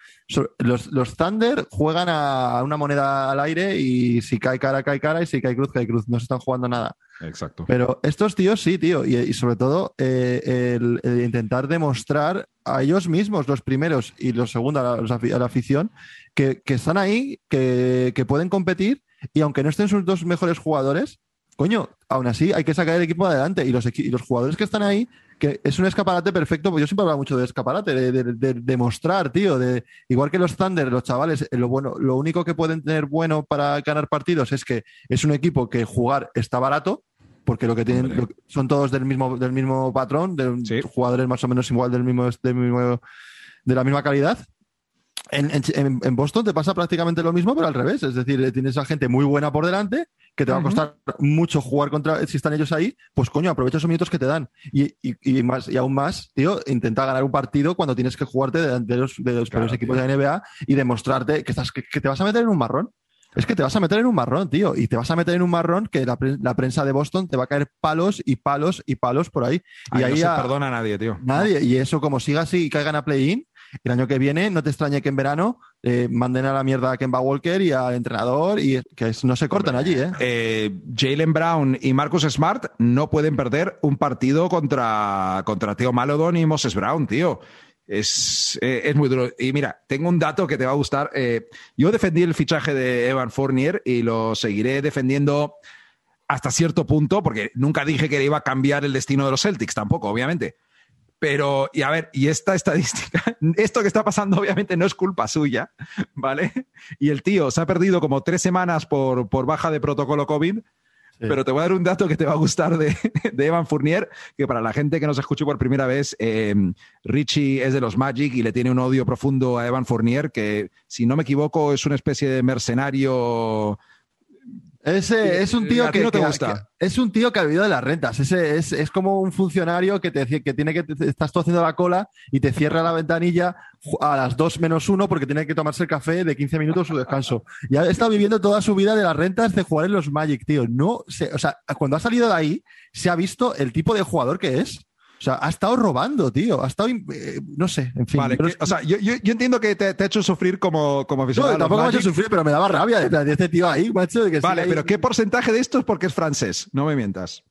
los, los Thunder juegan a una moneda al aire y si cae cara, cae cara y si cae cruz, cae cruz. No se están jugando nada. Exacto. Pero estos tíos sí, tío. Y, y sobre todo eh, el, el intentar demostrar a ellos mismos, los primeros y los segundos, a la, los afi- a la afición, que, que están ahí, que, que pueden competir y aunque no estén sus dos mejores jugadores, coño, aún así hay que sacar el equipo adelante. Y los, y los jugadores que están ahí, que es un escaparate perfecto, pues yo siempre hablo mucho de escaparate, de, de, de- de mostrar, tío. De, igual que los Thunder, los chavales, eh, lo, bueno, lo único que pueden tener bueno para ganar partidos es que es un equipo que jugar está barato, porque lo que tienen lo son todos del mismo, del mismo patrón, de Sí. jugadores más o menos igual del mismo, del mismo de la misma calidad. En, en- en Boston te pasa prácticamente lo mismo, pero al revés. Es decir, eh, tienes a gente muy buena por delante, que te va a costar mucho jugar contra, si están ellos ahí, pues coño, aprovecha esos minutos que te dan. Y, y- y más, y aún más, tío, intenta ganar un partido cuando tienes que jugarte de, de los, de los Claro, equipos de la NBA y demostrarte que, estás, que, que te vas a meter en un marrón. Es que te vas a meter en un marrón, tío. Y te vas a meter en un marrón que la, pre- la prensa de Boston te va a caer palos y palos y palos por ahí. Ahí y no ahí se a- perdona a nadie, tío. Nadie. Y eso, como siga así y caigan a play-in, el año que viene, no te extrañe que en verano eh, manden a la mierda a Kemba Walker y al entrenador y que no se cortan allí, ¿eh? Eh, Jalen Brown y Marcus Smart no pueden perder un partido contra, contra Theo Malodon y Moses Brown, tío. Es, es muy duro. Y mira, tengo un dato que te va a gustar. Yo defendí el fichaje de Evan Fournier y lo seguiré defendiendo hasta cierto punto, porque nunca dije que iba a cambiar el destino de los Celtics, tampoco, obviamente. Pero, y a ver, y esta estadística, esto que está pasando obviamente no es culpa suya, ¿vale? Y el tío se ha perdido como tres semanas por, por baja de protocolo COVID, pero te voy a dar un dato que te va a gustar de, de Evan Fournier, que para la gente que nos escuche por primera vez, eh, Richie es de los Magic y le tiene un odio profundo a Evan Fournier, que si no me equivoco es una especie de mercenario. Ese es un tío ¿A ti que, no te que- gusta? que- es un tío que ha vivido de las rentas. Ese es, es como un funcionario que te que tiene que te- estás tú haciendo la cola y te cierra la ventanilla a las 2 menos 1 porque tiene que tomarse el café de 15 minutos su descanso. Y ha estado viviendo toda su vida de las rentas de jugar en los Magic, tío. No sé, o sea, cuando ha salido de ahí, se ha visto el tipo de jugador que es. O sea, ha estado robando, tío. Ha estado, eh, no sé, en fin. Vale, Pero que- es- o sea, yo, yo- yo entiendo que te, te ha hecho sufrir como, como no, aficionado. los tampoco me ha hecho sufrir, pero me daba rabia de, de este tío ahí, macho. de que Vale, ahí- pero ¿qué porcentaje de esto es porque es francés? No me mientas.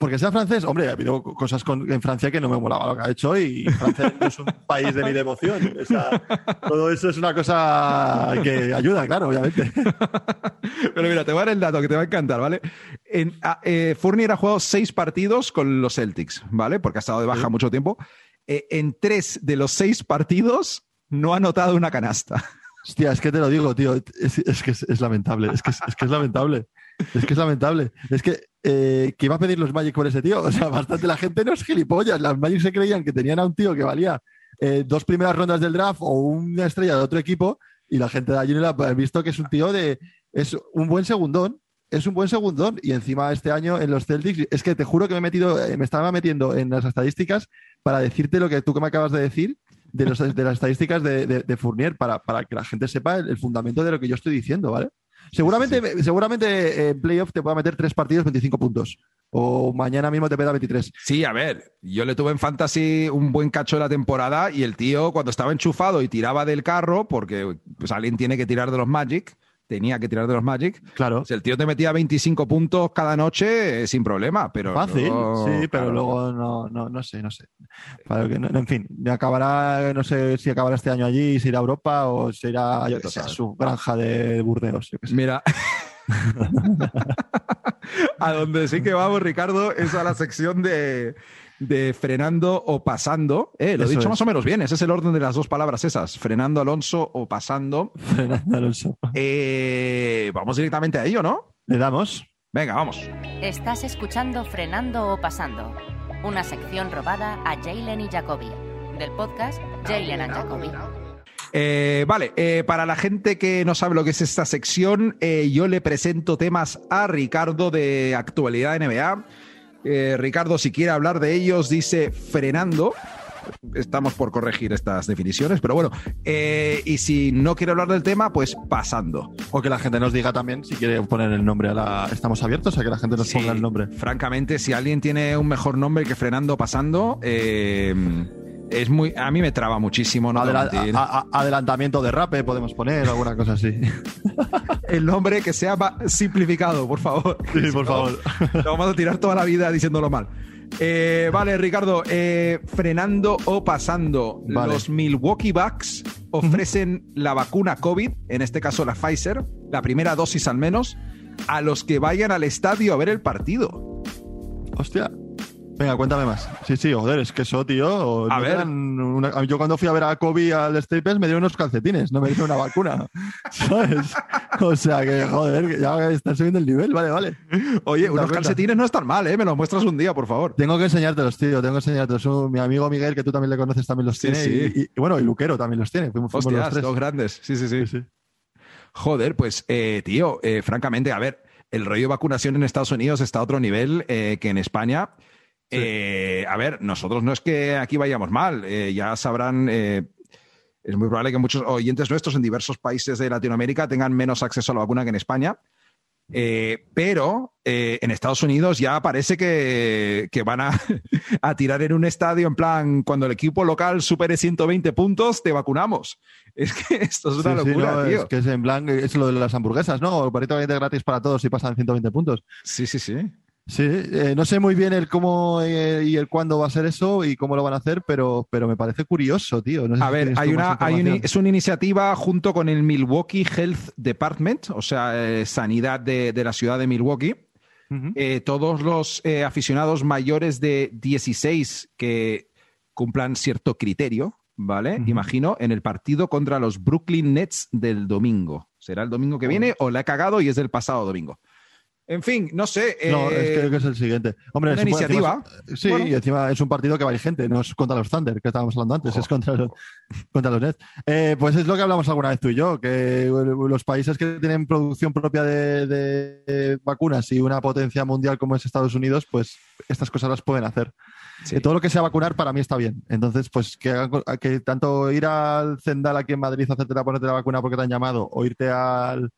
Porque sea francés, hombre, ha habido cosas con- en Francia que no me molaba lo que ha hecho y Francia no es un país de mi devoción. O sea, todo eso es una cosa que ayuda, claro, obviamente. Pero mira, te voy a dar el dato que te va a encantar, ¿vale? En, a- eh, Fournier ha jugado seis partidos con los Celtics, ¿vale? Porque ha estado de baja Sí. mucho tiempo. Eh, en tres de los seis partidos no ha anotado una canasta. Hostia, es que te lo digo, tío, es, es que es, es lamentable, es que es, es que es lamentable. Es que es lamentable. Es que, eh, ¿qué iba a pedir los Magic por ese tío? O sea, bastante la gente no es gilipollas. Las Magic se creían que tenían a un tío que valía eh, dos primeras rondas del draft o una estrella de otro equipo y la gente de allí no ha visto que es un tío de... Es un buen segundón, es un buen segundón. Y encima este año en los Celtics, es que te juro que me he metido, eh, me estaba metiendo en las estadísticas para decirte lo que tú que me acabas de decir de, los, de las estadísticas de, de, Fournier, para, para, que la gente sepa el, fundamento de lo que yo estoy diciendo, ¿vale? Seguramente, sí. seguramente en playoff te pueda meter tres partidos, 25 puntos. O mañana mismo te pega 23. Sí, a ver, yo le tuve en fantasy un buen cacho de la temporada y el tío cuando estaba enchufado y tiraba del carro, porque pues alguien tiene que tirar de los Magic, tenía que tirar de los Magic. Claro. Pues el tío te metía 25 puntos cada noche eh, sin problema, pero. Fácil, luego, sí, pero claro. luego no, no, no sé, no sé. Para que, no, en fin, acabará, no sé si acabará este año allí, si irá a Europa o se irá a su granja de Burdeos. Yo que sé. Mira. a donde sí que vamos, Ricardo, es a la sección de, de frenando o pasando. Eh, lo Eso he dicho es. más o menos bien, ese es el orden de las dos palabras esas, frenando Alonso o pasando. Frenando Alonso. Eh, vamos directamente a ello, ¿no? Le damos. Venga, vamos. Estás escuchando Frenando o Pasando, una sección robada a Jalen y Jacoby, del podcast Jalen and Jacoby. Eh, vale, eh, para la gente que no sabe lo que es esta sección, eh, yo le presento temas a Ricardo de actualidad NBA. Eh, Ricardo, si quiere hablar de ellos, dice frenando. Estamos por corregir estas definiciones, pero bueno. Eh, y si no quiere hablar del tema, pues pasando. O que la gente nos diga también si quiere poner el nombre a la. Estamos abiertos a que la gente nos Sí, ponga el nombre. Francamente, si alguien tiene un mejor nombre que frenando pasando, eh, es muy. A mí me traba muchísimo, no Adela- a- a- adelantamiento de rape podemos poner, alguna cosa así. El nombre que sea simplificado, por favor. Sí, Si por no, favor. Lo vamos a tirar toda la vida diciéndolo mal. Eh, vale, Ricardo, eh, frenando o pasando, Vale. los Milwaukee Bucks ofrecen la vacuna COVID, en este caso la Pfizer, la primera dosis al menos, a los que vayan al estadio a ver el partido. Hostia. Venga, cuéntame más. Sí, sí, joder, es que eso, tío. A no ver. una- yo cuando fui a ver a Kobe al Staples me dieron unos calcetines, no me dieron una vacuna. ¿Sabes? O sea que, joder, ya están subiendo el nivel, vale, vale. Oye, unos cuenta. calcetines no están mal, ¿eh? Me los muestras un día, por favor. Tengo que enseñártelos, tío, tengo que enseñártelos. Un- Mi amigo Miguel, que tú también le conoces, también los Sí, tiene. sí. Y, y- y bueno, y Luquero también los tiene. Fuimos, fuimos los Hostias, tres. dos grandes. Sí, sí, sí. Sí, sí. Joder, pues, eh, tío, eh, francamente, a ver, el rollo de vacunación en Estados Unidos está a otro nivel eh, que en España. Sí. Eh, a ver, nosotros no es que aquí vayamos mal, eh, ya sabrán, eh, es muy probable que muchos oyentes nuestros en diversos países de Latinoamérica tengan menos acceso a la vacuna que en España. Pero en Estados Unidos ya parece que, que van a, a tirar en un estadio en plan, cuando el equipo local supere 120 puntos, te vacunamos. Es que esto es una Sí, sí, locura, no, tío. Es que es en plan, es lo de las hamburguesas, ¿no? De gratis para todos si pasan 120 puntos. Sí, sí, sí. Sí, eh, no sé muy bien el cómo eh, y el cuándo va a ser eso y cómo lo van a hacer, pero, pero me parece curioso, tío. No sé A si ver, hay una, hay una- es una iniciativa junto con el Milwaukee Health Department, o sea, eh, sanidad de, de la ciudad de Milwaukee. Todos los aficionados mayores de 16 que cumplan cierto criterio, ¿vale? Imagino, en el partido contra los Brooklyn Nets del domingo. ¿Será el domingo que viene o la he cagado y es del pasado domingo? En fin, no sé. No, eh, es, creo que es el siguiente. Hombre, una es- iniciativa. encima- sí, Bueno. y encima es un partido que va gente, no es contra los Thunder, que estábamos hablando antes, Ojo. es contra los, contra los Nets. Eh, pues es lo que hablamos alguna vez tú y yo, que los países que tienen producción propia de, de vacunas y una potencia mundial como es Estados Unidos, pues estas cosas las pueden hacer. sí. Eh, Todo lo que sea vacunar para mí está bien. Entonces, pues que, hagan que tanto ir al Zendal aquí en Madrid a hacerte la, ponerte la vacuna porque te han llamado, o irte al,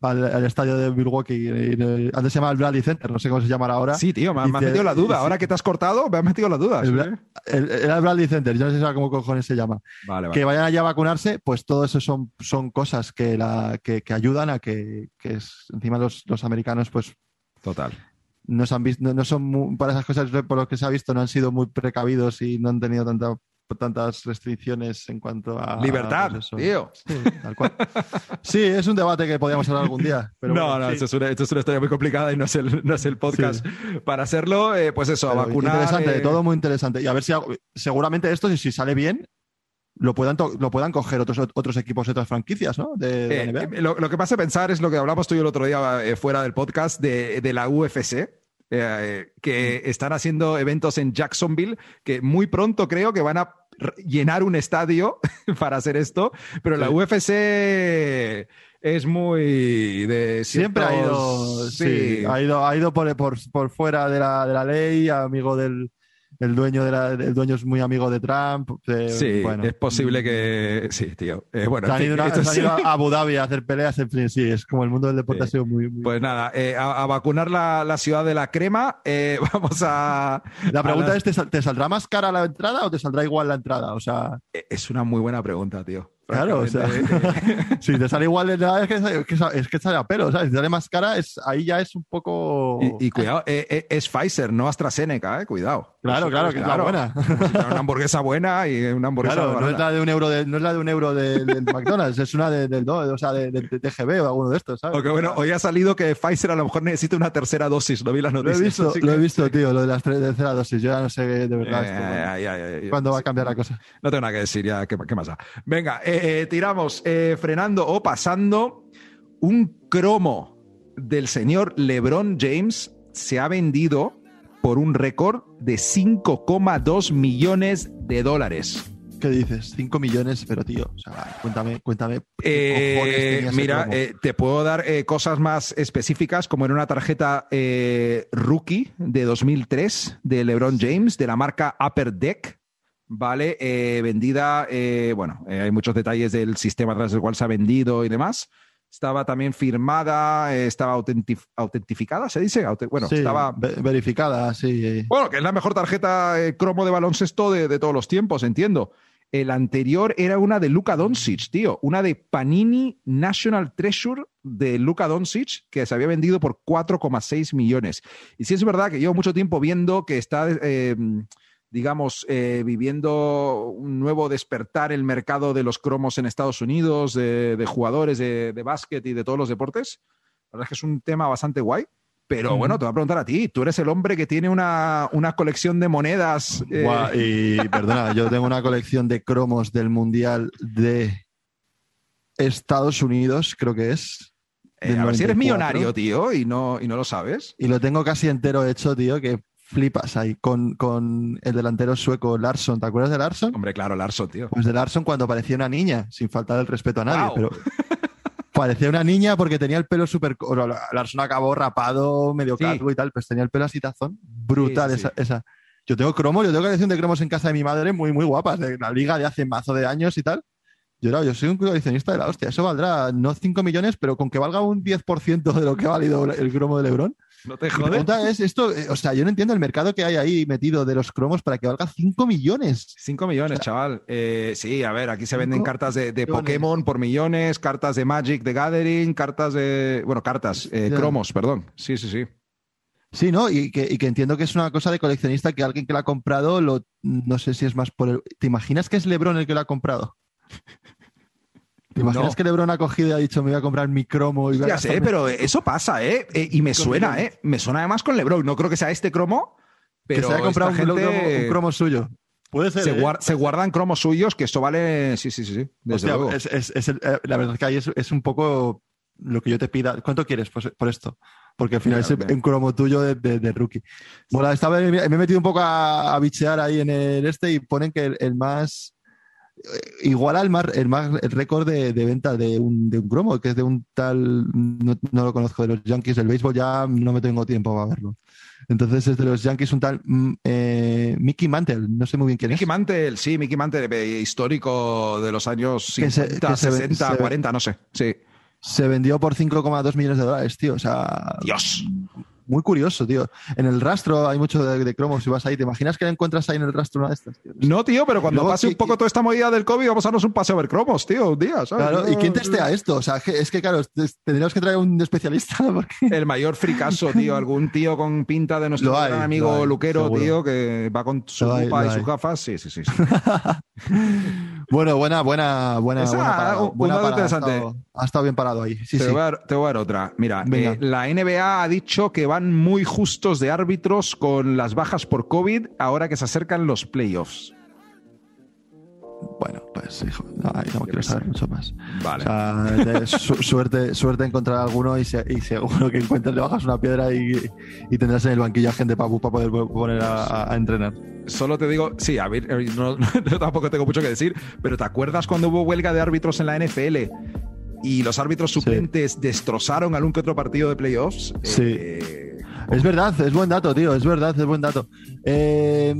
al, al estadio de Milwaukee, antes se llamaba el Bradley Center, no sé cómo se llamará ahora. Sí, tío, me, has metido la duda. Ahora que te has cortado, me has metido la duda. El el- Era el Bradley Center, yo no sé cómo cojones se llama. Vale, vale. Que vayan allá a vacunarse, pues todo eso son, son cosas que, la, que, que ayudan a que, que es, encima los, los americanos, pues Total. no, se han visto, no, no son muy- para esas cosas, por lo que se ha visto, no han sido muy precavidos y no han tenido tanta, tantas restricciones en cuanto a Libertad, pues eso. tío. Sí, tal cual. Sí, es un debate que podríamos hablar algún día. Pero no, bueno, no, sí. esto, es una, esto es una historia muy complicada y no es el, no es el podcast para hacerlo. eh, pues eso, a Pero vacunar. Interesante, eh, todo muy interesante. Y a ver si hago- seguramente esto, si, si sale bien, lo puedan, lo puedan coger otros, otros equipos de otras franquicias, ¿no? De, de eh, NBA. lo, lo que pasa a pensar es lo que hablamos tú y yo el otro día eh, fuera del podcast de, de la UFC. Eh, que Mm. están haciendo eventos en Jacksonville, que muy pronto creo que van a llenar un estadio para hacer esto, pero la. UFC es muy de siempre ha ido, sí. ha ido, ha ido por, por, por fuera de la, de la ley, amigo del, el dueño, de la, el dueño es muy amigo de Trump. Eh, sí, bueno. es posible que. Sí, tío. Eh, bueno, se han, ido, a Abu Dhabi a hacer peleas. En fin, sí, es como el mundo del deporte ha sido muy. Pues nada, eh, a, vacunar la, la, ciudad de la crema. vamos a. La pregunta es: ¿te, saldrá más cara la entrada o te saldrá igual la entrada? O sea. Es una muy buena pregunta, tío. Claro, o sea, si te sale igual, es que, es que, sale a pelo, ¿sabes? Si te sale más cara, es, ahí ya es un poco. Y, cuidado, es Pfizer, no AstraZeneca, ¿eh? Cuidado. Claro, claro, que es la buena. Una hamburguesa buena y una hamburguesa Claro, no es la de un euro, de, no es la de un euro del McDonald's, es una de, del o sea, de, TGB o alguno de estos, ¿sabes? Porque bueno, hoy ha salido que Pfizer a lo mejor necesita una tercera dosis, no vi las noticias. Lo he visto, lo he visto tío, lo de las tercera dosis. Yo ya no sé de verdad esto, cuándo va a cambiar la cosa. No tengo nada que decir, ya, ¿qué, qué más da? Venga, eh, eh, tiramos, eh, frenando o pasando, un cromo del señor LeBron James se ha vendido por un récord de 5,2 millones de dólares. ¿Qué dices? 5 millones, pero tío, o sea, cuéntame, cuéntame. Eh, mira, eh, te puedo dar eh, cosas más específicas, como en una tarjeta rookie de 2003 de LeBron James, de la marca Upper Deck, ¿vale? vendida, bueno, hay muchos detalles del sistema a través del cual se ha vendido y demás estaba también firmada, eh, estaba autentificada, se dice. bueno, estaba. verificada, sí. Bueno, que es la mejor tarjeta eh, cromo de baloncesto de, de, todos los tiempos, entiendo. El anterior era una de Luka Doncic, tío. Una de Panini National Treasure de Luka Doncic, que se había vendido por 4,6 millones. Y sí es verdad que llevo mucho tiempo viendo que está. Digamos, eh, viviendo un nuevo despertar el mercado de los cromos en Estados Unidos, de, jugadores de, básquet y de todos los deportes. La verdad es que es un tema bastante guay. Pero bueno, te voy a preguntar a ti. Tú eres el hombre que tiene una, colección de monedas. Eh, y perdona, yo tengo una colección de cromos del Mundial de Estados Unidos, creo que es. Eh, a ver si eres millonario, tío, y no, y no lo sabes. Y lo tengo casi entero hecho, tío, que flipas ahí con, con, el delantero sueco Larsson. ¿Te acuerdas de Larsson? Hombre, claro, Larsson, tío. Pues de Larsson cuando parecía una niña, sin faltar el respeto a nadie, pero parecía una niña porque tenía el pelo súper... Larsson acabó rapado, medio calvo y tal, pues tenía el pelo así tazón. Brutal esa, esa. Yo tengo cromos, yo tengo colección de cromos en casa de mi madre muy, muy guapas, de la liga de hace mazo de años y tal. Yo, yo soy un coleccionista de la hostia. Eso valdrá no 5 millones, pero con que valga un 10% de lo que ha valido el cromo de Lebron, no te jodes. pregunta es esto, eh, o sea, yo no entiendo el mercado que hay ahí metido de los cromos para que valga 5 millones. 5 millones, chaval. Eh, sí, a ver, aquí se venden cartas de, Pokémon por millones, cartas de Magic de Gathering, cartas de. Bueno, cartas, eh, cromos, perdón. Sí, sí, sí. Sí, ¿no? Y que, y que, entiendo que es una cosa de coleccionista que alguien que la ha comprado, lo, no sé si es más por el... ¿Te imaginas que es Lebron el que lo ha comprado? ¿Te imaginas que LeBron ha cogido y ha dicho me voy a comprar mi cromo? Y ya sé, pero eso pasa, ¿eh? ¿eh? Y me suena, ¿eh? Me suena además con LeBron. No creo que sea este cromo, pero. Que se haya comprado un, cromo, suyo. Puede ser. Se, ¿eh? guardan cromos suyos, que esto vale. Sí, sí, sí. sí desde luego. Es, es, eh, la verdad es que ahí es, un poco lo que yo te pida. ¿Cuánto quieres por, esto? Porque al final es un cromo tuyo de, rookie. Bueno, estaba, me he metido un poco a, bichear ahí en el este y ponen que el más igual al mar, el, más, el récord de, venta de un, de un cromo, que es de un tal, no, lo conozco, de los Yankees del béisbol, ya no me tengo tiempo para verlo. Entonces es de los Yankees un tal mm, eh, Mickey Mantle, no sé muy bien quién Mickey es. Mickey Mantle, sí, Mickey Mantle, eh, histórico de los años 50, 60, 40, no sé, sí. Se vendió por 5,2 millones de dólares, tío, o sea... Dios muy curioso, tío. En el rastro hay mucho de, cromos. Si vas ahí, ¿te imaginas que encuentras ahí en el rastro una de estas? No, tío, pero cuando pase un poco toda esta movida del COVID, vamos a darnos un paseo a ver cromos, tío, un día, ¿sabes? Claro, ¿y quién testea esto? O sea, es que, claro, tendríamos que traer un especialista. El mayor fricaso, tío. Algún tío con pinta de nuestro gran amigo Luquero, tío, que va con su ropa y sus gafas. Sí, sí, sí. bueno, buena, buena, buena. buena, interesante. Ha estado, bien parado ahí. te, Voy a dar, otra. Mira, eh, la NBA ha dicho que va van muy justos de árbitros con las bajas por COVID ahora que se acercan los playoffs. Bueno, pues hijo, no, quiero saber mucho más. Vale. suerte, suerte encontrar alguno y, seguro que encuentres, le bajas una piedra y, tendrás en el banquillo a gente para, poder poner a, entrenar. Solo te digo, sí, a ver, yo tampoco tengo mucho que decir, pero ¿te acuerdas cuando hubo huelga de árbitros en la NFL? y los árbitros suplentes destrozaron algún que otro partido de playoffs. Sí. Eh, Es verdad, es buen dato, tío, es verdad, es buen dato. Eh,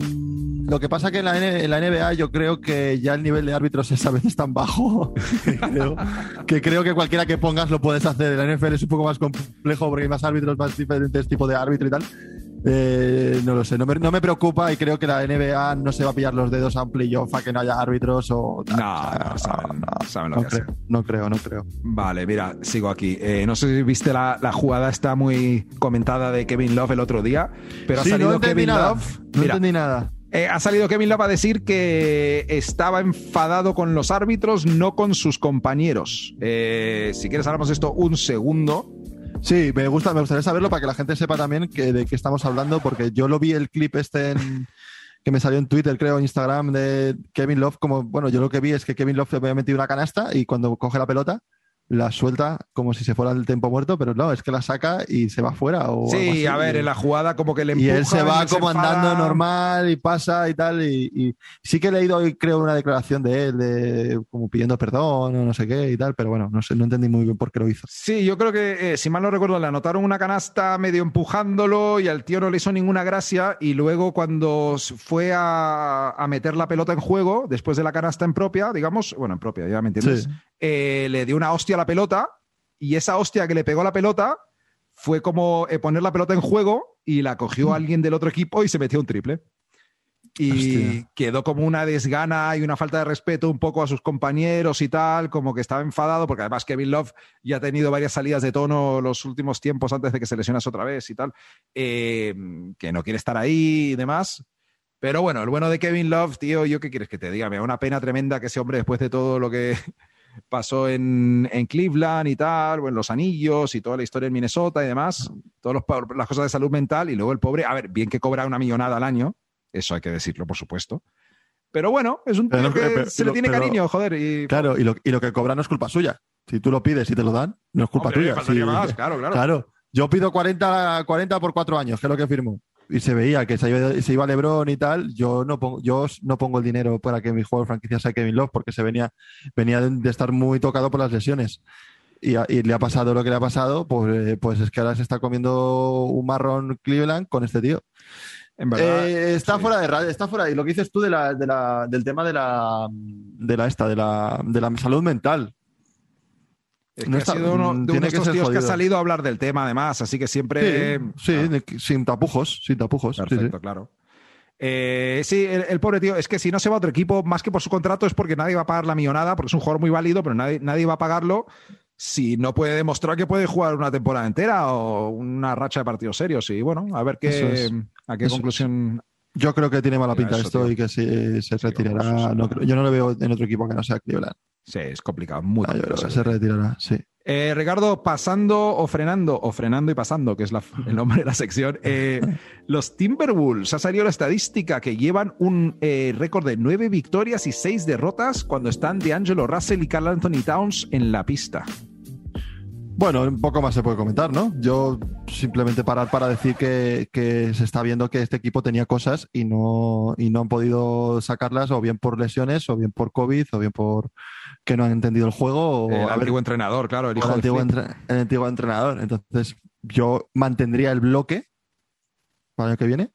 lo que pasa que en la, en la NBA yo creo que ya el nivel de árbitros es a veces tan bajo que creo, que creo que cualquiera que pongas lo puedes hacer. En la NFL es un poco más complejo porque hay más árbitros, más diferentes tipos de árbitro y tal. Eh, no lo sé, no me, no me preocupa y creo que la NBA no se va a pillar los dedos a un playoff a que no haya árbitros o tal. No, O sea, no, saben- lo no que hacen. creo, no creo, no creo. Vale, mira, sigo aquí. Eh, no sé si viste la, la jugada está muy comentada de Kevin Love el otro día, pero Sí, ha salido no Kevin nada. Love. No Mira, entendí nada. eh, ha salido Kevin Love a decir que estaba enfadado con los árbitros, no con sus compañeros. Eh, si quieres, hablamos esto un segundo. Sí, me gusta, me gustaría saberlo para que la gente sepa también que, de qué estamos hablando, porque yo lo vi el clip este en- que me salió en Twitter, creo, en Instagram, de Kevin Love, como, bueno, yo lo que vi es que Kevin Love había metido una canasta y cuando coge la pelota, la suelta como si se fuera el tiempo muerto, pero no, es que la saca y se va fuera. O Sí, a ver, en la jugada como que le Y él se va como andando normal y pasa y tal. Y, y sí que he leído hoy, creo, una declaración de él, de como pidiendo perdón o no sé qué y tal, pero bueno, no sé, no entendí muy bien por qué lo hizo. Sí, yo creo que, eh, si mal no recuerdo, le anotaron una canasta medio empujándolo y al tío no le hizo ninguna gracia y luego cuando fue a, a meter la pelota en juego, después de la canasta en propia, digamos, bueno, en propia, ya me entiendes, Sí. eh, le dio una hostia a la pelota y esa hostia que le pegó a la pelota fue como eh, poner la pelota en juego y la cogió alguien del otro equipo y se metió un triple. Y Hostia. quedó como una desgana y una falta de respeto un poco a sus compañeros y tal, como que estaba enfadado, porque además Kevin Love ya ha tenido varias salidas de tono los últimos tiempos antes de que se lesionase otra vez y tal, eh, que no quiere estar ahí y demás. Pero bueno, el bueno de Kevin Love, tío, yo qué quieres que te diga, me da una pena tremenda que ese hombre, después de todo lo que pasó en, en Cleveland y tal, o en los anillos y toda la historia en Minnesota y demás, todas los- las cosas de salud mental, y luego el pobre, a ver, bien que cobra una millonada al año, eso hay que decirlo, por supuesto. Pero bueno, es un Pero que pero- se le tiene cariño, joder. Y, Claro, y lo, y lo que cobra no es culpa suya. Si tú lo pides y te lo dan, no es culpa Hombre, tuya. más, claro, claro. Claro, yo pido 40, 40 por cuatro años, que es lo que firmo. Y se veía que se iba, se iba LeBron y tal. Yo no pongo, yo no pongo el dinero para que mi juego de franquicia sea Kevin Love, porque se venía, venía de, estar muy tocado por las lesiones. Y, a- y le ha pasado lo que le ha pasado, pues, eh, pues es que ahora se está comiendo un marrón Cleveland con este tío. en verdad. Eh, está sí. fuera de radio, está fuera. Y lo que dices tú de la, de la- del tema de la, de la esta, de la, de la salud mental. Es no que está- ha sido uno mm, de uno de estos tíos que ha salido a hablar del tema, además, así que siempre. Sí, sí, Ah, sin tapujos, sin tapujos. sí, sí. Perfecto, claro. Eh, sí, el, el pobre tío, es que si no se va a otro equipo, más que por su contrato, es porque nadie va a pagar la millonada, porque es un jugador muy válido, pero nadie, nadie va a pagarlo si no puede demostrar que puede jugar una temporada entera o una racha de partidos serios. Y bueno, a ver qué, es. a qué Eso conclusión. Yo creo que tiene mala pinta eso, esto tío. y que se Sí, retirará. vamos, eso, No no. creo- yo no lo veo en otro equipo que no sea Cleveland. Sí, es complicado, muy Ah, yo complicado. creo que se retirará, sí. Eh, Ricardo, pasando o frenando, o frenando y pasando, que es la- el nombre de la sección, eh, los Timberwolves, ha salido la estadística que llevan un eh, récord de nueve victorias y seis derrotas cuando están D'Angelo Russell y Carl Anthony Towns en la pista. Bueno, un poco más se puede comentar, ¿no? Yo simplemente parar para decir que, que se está viendo que este equipo tenía cosas y no, y no han podido sacarlas, o bien por lesiones, o bien por COVID, o bien por que no han entendido el juego. O, el ver, antiguo entrenador, claro, el hijo el, antiguo entre- el antiguo entrenador. Entonces, yo mantendría el bloque para el año que viene.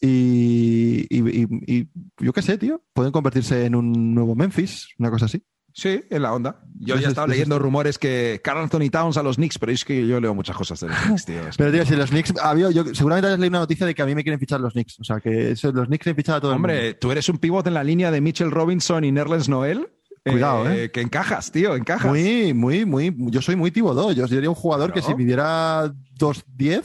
Y, y- y- y yo qué sé, tío. Pueden convertirse en un nuevo Memphis, una cosa así. Sí, en la onda. Yo ya es- estaba leyendo es- rumores que Carl Anthony Towns a los Knicks, pero es que yo leo muchas cosas de los Knicks, tío. Es que- Pero tío, si los Knicks, había, yo seguramente has leído una noticia de que a mí me quieren fichar los Knicks. O sea, que eso- los Knicks quieren fichar a todo el Hombre, mundo. tú eres un pivot en la línea de Mitchell Robinson y Nerlens Noel. Cuidado, ¿eh? Que encajas, tío, encajas. Muy, muy, muy. Yo soy muy Tibodó. Yo sería un jugador que si midiera 2'10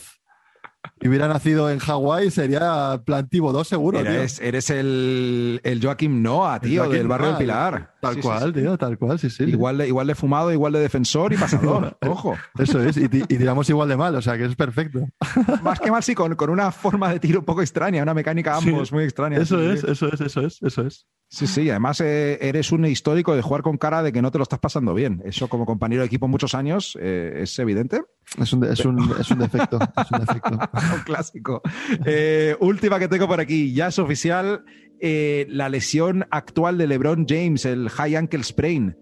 y hubiera nacido en Hawái, sería plan Tibodó seguro, tío. Eres, eres el, el Joaquim Noah, tío, Joaquim del barrio del Noah, Pilar. Tal Sí, cual, sí. tío, tal cual, sí, sí. Igual de, igual de fumado, igual de defensor y pasador. Ojo. Eso es, y, y tiramos igual de mal, o sea que es perfecto. Más que mal, sí, con, con una forma de tiro un poco extraña, una mecánica ambos muy extraña. Eso es, eso es, eso es, eso es. Sí, sí, además eh, eres un histórico de jugar con cara de que no te lo estás pasando bien. Eso como compañero de equipo muchos años eh, es evidente. Es un, es un, es un defecto, es un defecto. un clásico. Eh, última que tengo por aquí, ya es oficial, eh, la lesión actual de LeBron James, el high ankle sprain.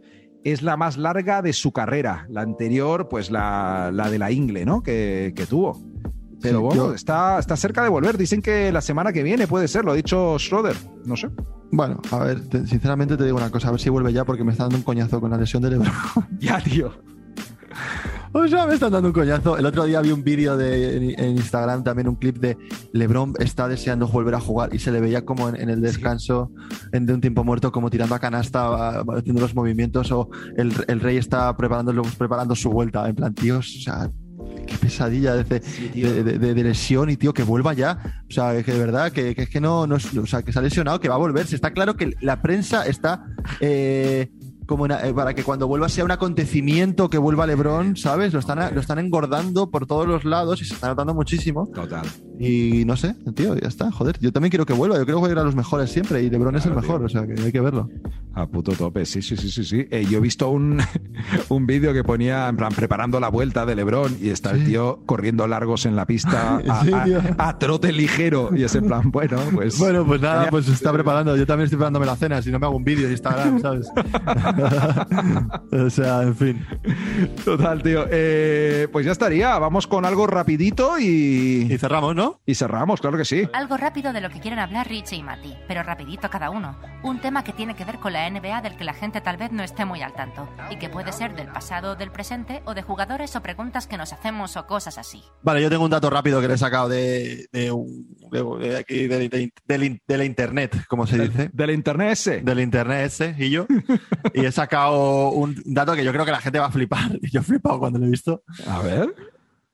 es la más larga de su carrera. La anterior, pues la, la de la Ingle, ¿no? Que, que tuvo. Pero Sí, bueno, yo- está, está cerca de volver. Dicen que la semana que viene puede ser, lo ha dicho Schroeder. No sé. Bueno, a ver, te- sinceramente te digo una cosa, a ver si vuelve ya porque me está dando un coñazo con la lesión de Lebron. Ya, tío. O sea, me están dando un coñazo. El otro día vi un vídeo de, en, en Instagram, también un clip de Lebron está deseando volver a jugar y se le veía como en, en el descanso en, de un tiempo muerto, como tirando a canasta, haciendo los movimientos, o el, el rey está preparando, preparando su vuelta. En plan, tíos, o sea, qué pesadilla de, de, de- de- de lesión y tío, que vuelva ya. O sea, que de verdad, que, que es que no, no es- o sea, que se ha lesionado, que va a volver. Si está claro que la prensa está eh, como una- eh, para que cuando vuelva sea un acontecimiento que vuelva LeBron, ¿sabes? Lo están, lo están engordando por todos los lados y se está notando muchísimo. Total. Y no sé, tío, ya está, joder. Yo también quiero que vuelva. Yo creo que va a ir a los mejores siempre y LeBron es el Claro, mejor, tío. o sea, que hay que verlo. A puto tope, sí, sí, sí, sí. sí. Eh, yo he visto un, un vídeo que ponía, en plan, preparando la vuelta de Lebron y está el Sí. tío corriendo largos en la pista a, Sí, a- a trote ligero. Y es en plan, bueno, pues. Bueno, pues nada, pues está preparando. Yo también estoy preparándome la cena, si no me hago un vídeo en Instagram, ¿sabes? o sea, en fin. Total, tío. Eh, pues ya estaría. Vamos con algo rapidito Y y, cerramos, ¿no? y cerramos, claro que sí. Algo rápido de lo que quieren hablar Richie y Mati, pero rapidito cada uno. Un tema que tiene que ver con la NBA del que la gente tal vez no esté muy al tanto, y que puede ser del pasado o del presente, o de jugadores o preguntas que nos hacemos o cosas así. Vale, yo tengo un dato rápido que le he sacado de, de, de- de aquí, de- de- del in- de la internet, como se dice. Del internet ese. Del internet ese y yo. Y he sacado un dato que yo creo que la gente va a flipar. Yo he flipado cuando lo he visto. A ver.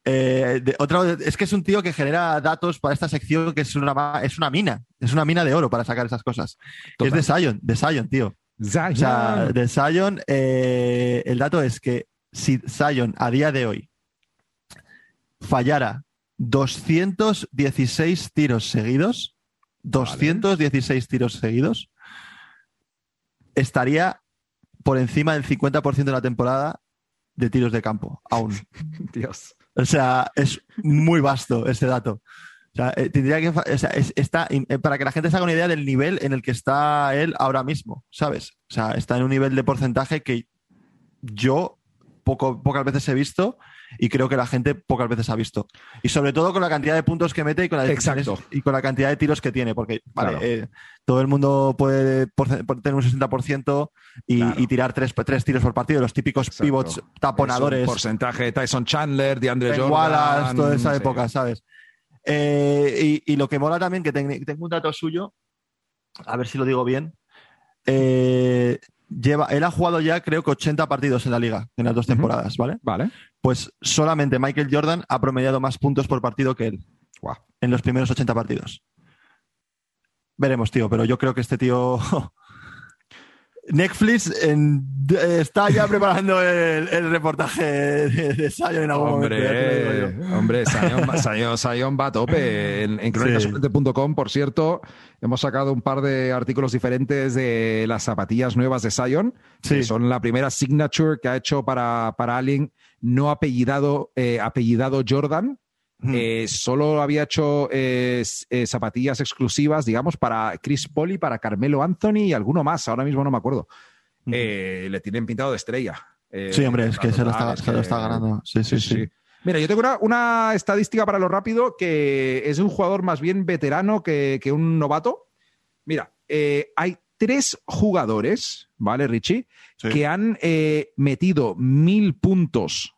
Eh, de- otro, es que es un tío que genera datos para esta sección que es una, es una mina. Es una mina de oro para sacar esas cosas. Es de Zion, de Zion, tío. O sea, de Zion, eh, el dato es que si Zion a día de hoy fallara 216 tiros seguidos, 216 tiros seguidos, estaría por encima del 50% de la temporada de tiros de campo, aún. Dios. O sea, es muy vasto ese dato. O sea, eh, tendría que, o sea, es- está, eh, para que la gente se haga una idea del nivel en el que está él ahora mismo, ¿sabes? O sea, está en un nivel de porcentaje que yo poco, pocas veces he visto y creo que la gente pocas veces ha visto. Y sobre todo con la cantidad de puntos que mete y con la, Exacto. y con la cantidad de tiros que tiene, porque vale, Claro. eh, todo el mundo puede tener un 60% y, Claro. y tirar tres, tres tiros por partido, los típicos Exacto. pivots taponadores. Porcentaje de Tyson Chandler, de Andre Jordan. Wallace, toda esa sí. época, ¿sabes? Eh, y, y lo que mola también, que ten- tengo un dato suyo, a ver si lo digo bien. eh, lleva, él ha jugado ya, creo que 80 partidos en la liga en las dos temporadas, ¿vale? Vale. Pues solamente Michael Jordan ha promediado más puntos por partido que él en los primeros 80 partidos. Veremos, tío, pero yo creo que este tío. Netflix en- de- está ya preparando el, el reportaje de, de Zion en algún momento. digo yo. Hombre, hombre, Sion, va- Sion- Sion va a tope. En, en por cierto, hemos sacado un par de artículos diferentes de las zapatillas nuevas de Sion, que Sí. son la primera signature que ha hecho para, para alguien no apellidado, eh, apellidado Jordan. Mm. Eh, solo había hecho eh, eh, zapatillas exclusivas, digamos, para Chris Paul y para Carmelo Anthony y alguno más. Ahora mismo no me acuerdo. Mm. Eh, le tienen pintado de estrella. Eh, Sí, hombre, es que se lo está, se lo ganando. Sí, sí, sí. Mira, yo tengo una, una estadística para lo rápido que es de un jugador más bien veterano que, que un novato. Mira, eh, hay tres jugadores, ¿vale, Richie? Sí. Que han eh, metido mil puntos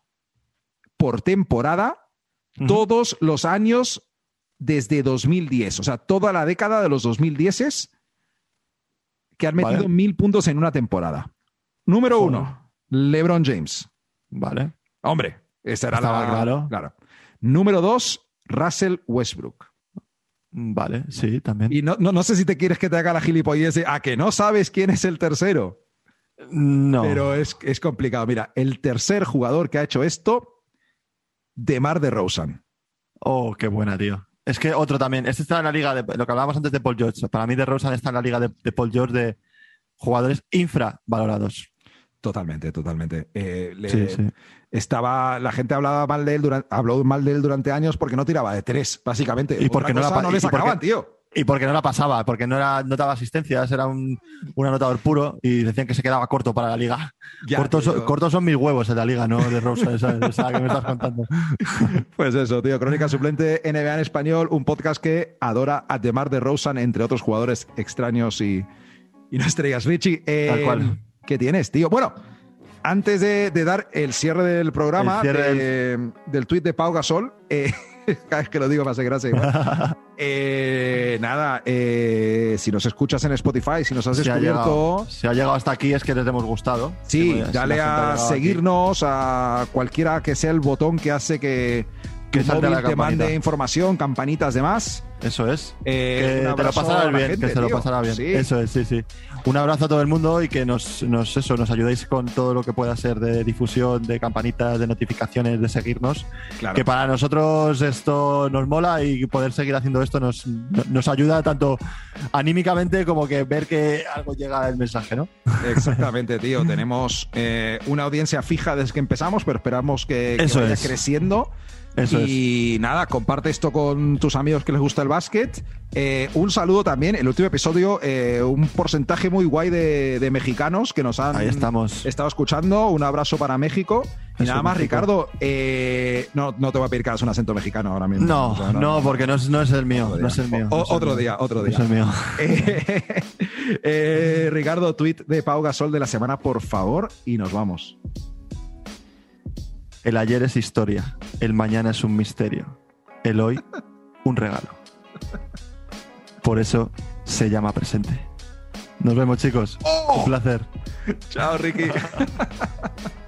por temporada Todos los años desde 2010. O sea, toda la década de los 2010 que han metido Vale. mil puntos en una temporada. Número Joder. uno, LeBron James. Vale. Hombre, esa era Estaba la. claro. Número dos, Russell Westbrook. Vale, sí, también. Y no, no, no sé si te quieres que te haga la gilipollez de, a que no sabes quién es el tercero. No. Pero es, es complicado. Mira, el tercer jugador que ha hecho esto, Demar de Rosen. Oh, qué buena, tío. Es que otro también. Este está en la liga de lo que hablábamos antes de Paul George. Para mí, de Rosen está en la liga de, de Paul George de jugadores infravalorados. Totalmente, totalmente. Eh, le- Sí, sí. Estaba, la gente hablaba mal de él durante, habló mal de él durante años porque no tiraba de tres, básicamente. Y porque Otra no la le porque- sacaban, tío. Y porque no la pasaba, porque no era no daba asistencias, era un, un anotador puro y decían que se quedaba corto para la liga. Cortos, son- mis huevos en la liga, no de Rosa, esa, esa que me estás contando. Pues eso, tío. Crónica Suplente NBA en español, un podcast que adora a DeMar DeRozan, entre otros jugadores extraños y, y no estrellas. Richie, eh, Tal cual. ¿qué tienes, tío? Bueno, antes de, de dar el cierre del programa, El cierre de- del tuit de Pau Gasol, eh, cada vez que lo digo me hace gracia. igual. Eh, nada, eh, si nos escuchas en Spotify, si nos has Si ha, descubierto... llegado, si ha llegado hasta aquí es que les hemos gustado. Sí, Si gente dale ha a aquí. seguirnos, a cualquiera que sea el botón que hace que, Que salte móvil la te mande información, campanitas, demás. Eso es. Eh, que te lo pasarás bien, gente, que se lo pasará bien. Sí. Eso es, sí, sí. Un abrazo a todo el mundo y que nos, nos, eso, nos ayudéis con todo lo que pueda ser de difusión, de campanitas, de notificaciones, de seguirnos. Claro. Que para nosotros esto nos mola y poder seguir haciendo esto nos, nos ayuda tanto anímicamente como que ver que algo llega el mensaje, ¿no? Exactamente, tío. Tenemos eh, una audiencia fija desde que empezamos, pero esperamos que, que Eso vaya es. creciendo. Eso y nada, comparte esto con tus amigos que les gusta el básquet. Eh, un saludo también, el último episodio, eh, un porcentaje muy guay de, de mexicanos que nos han Ahí estamos. estado escuchando. Un abrazo para México. Y nada más, México. Ricardo, eh, no, no te voy a pedir que hagas un acento mexicano ahora mismo. No, O sea, no, porque no es, no es el mío. No es el mío. O- no otro día, otro No día. es el mío. Ricardo, tweet de Pau Gasol de la semana, por favor, y nos vamos. El ayer es historia, el mañana es un misterio, el hoy un regalo. Por eso se llama presente. Nos vemos chicos. Un placer. Chao, Ricky.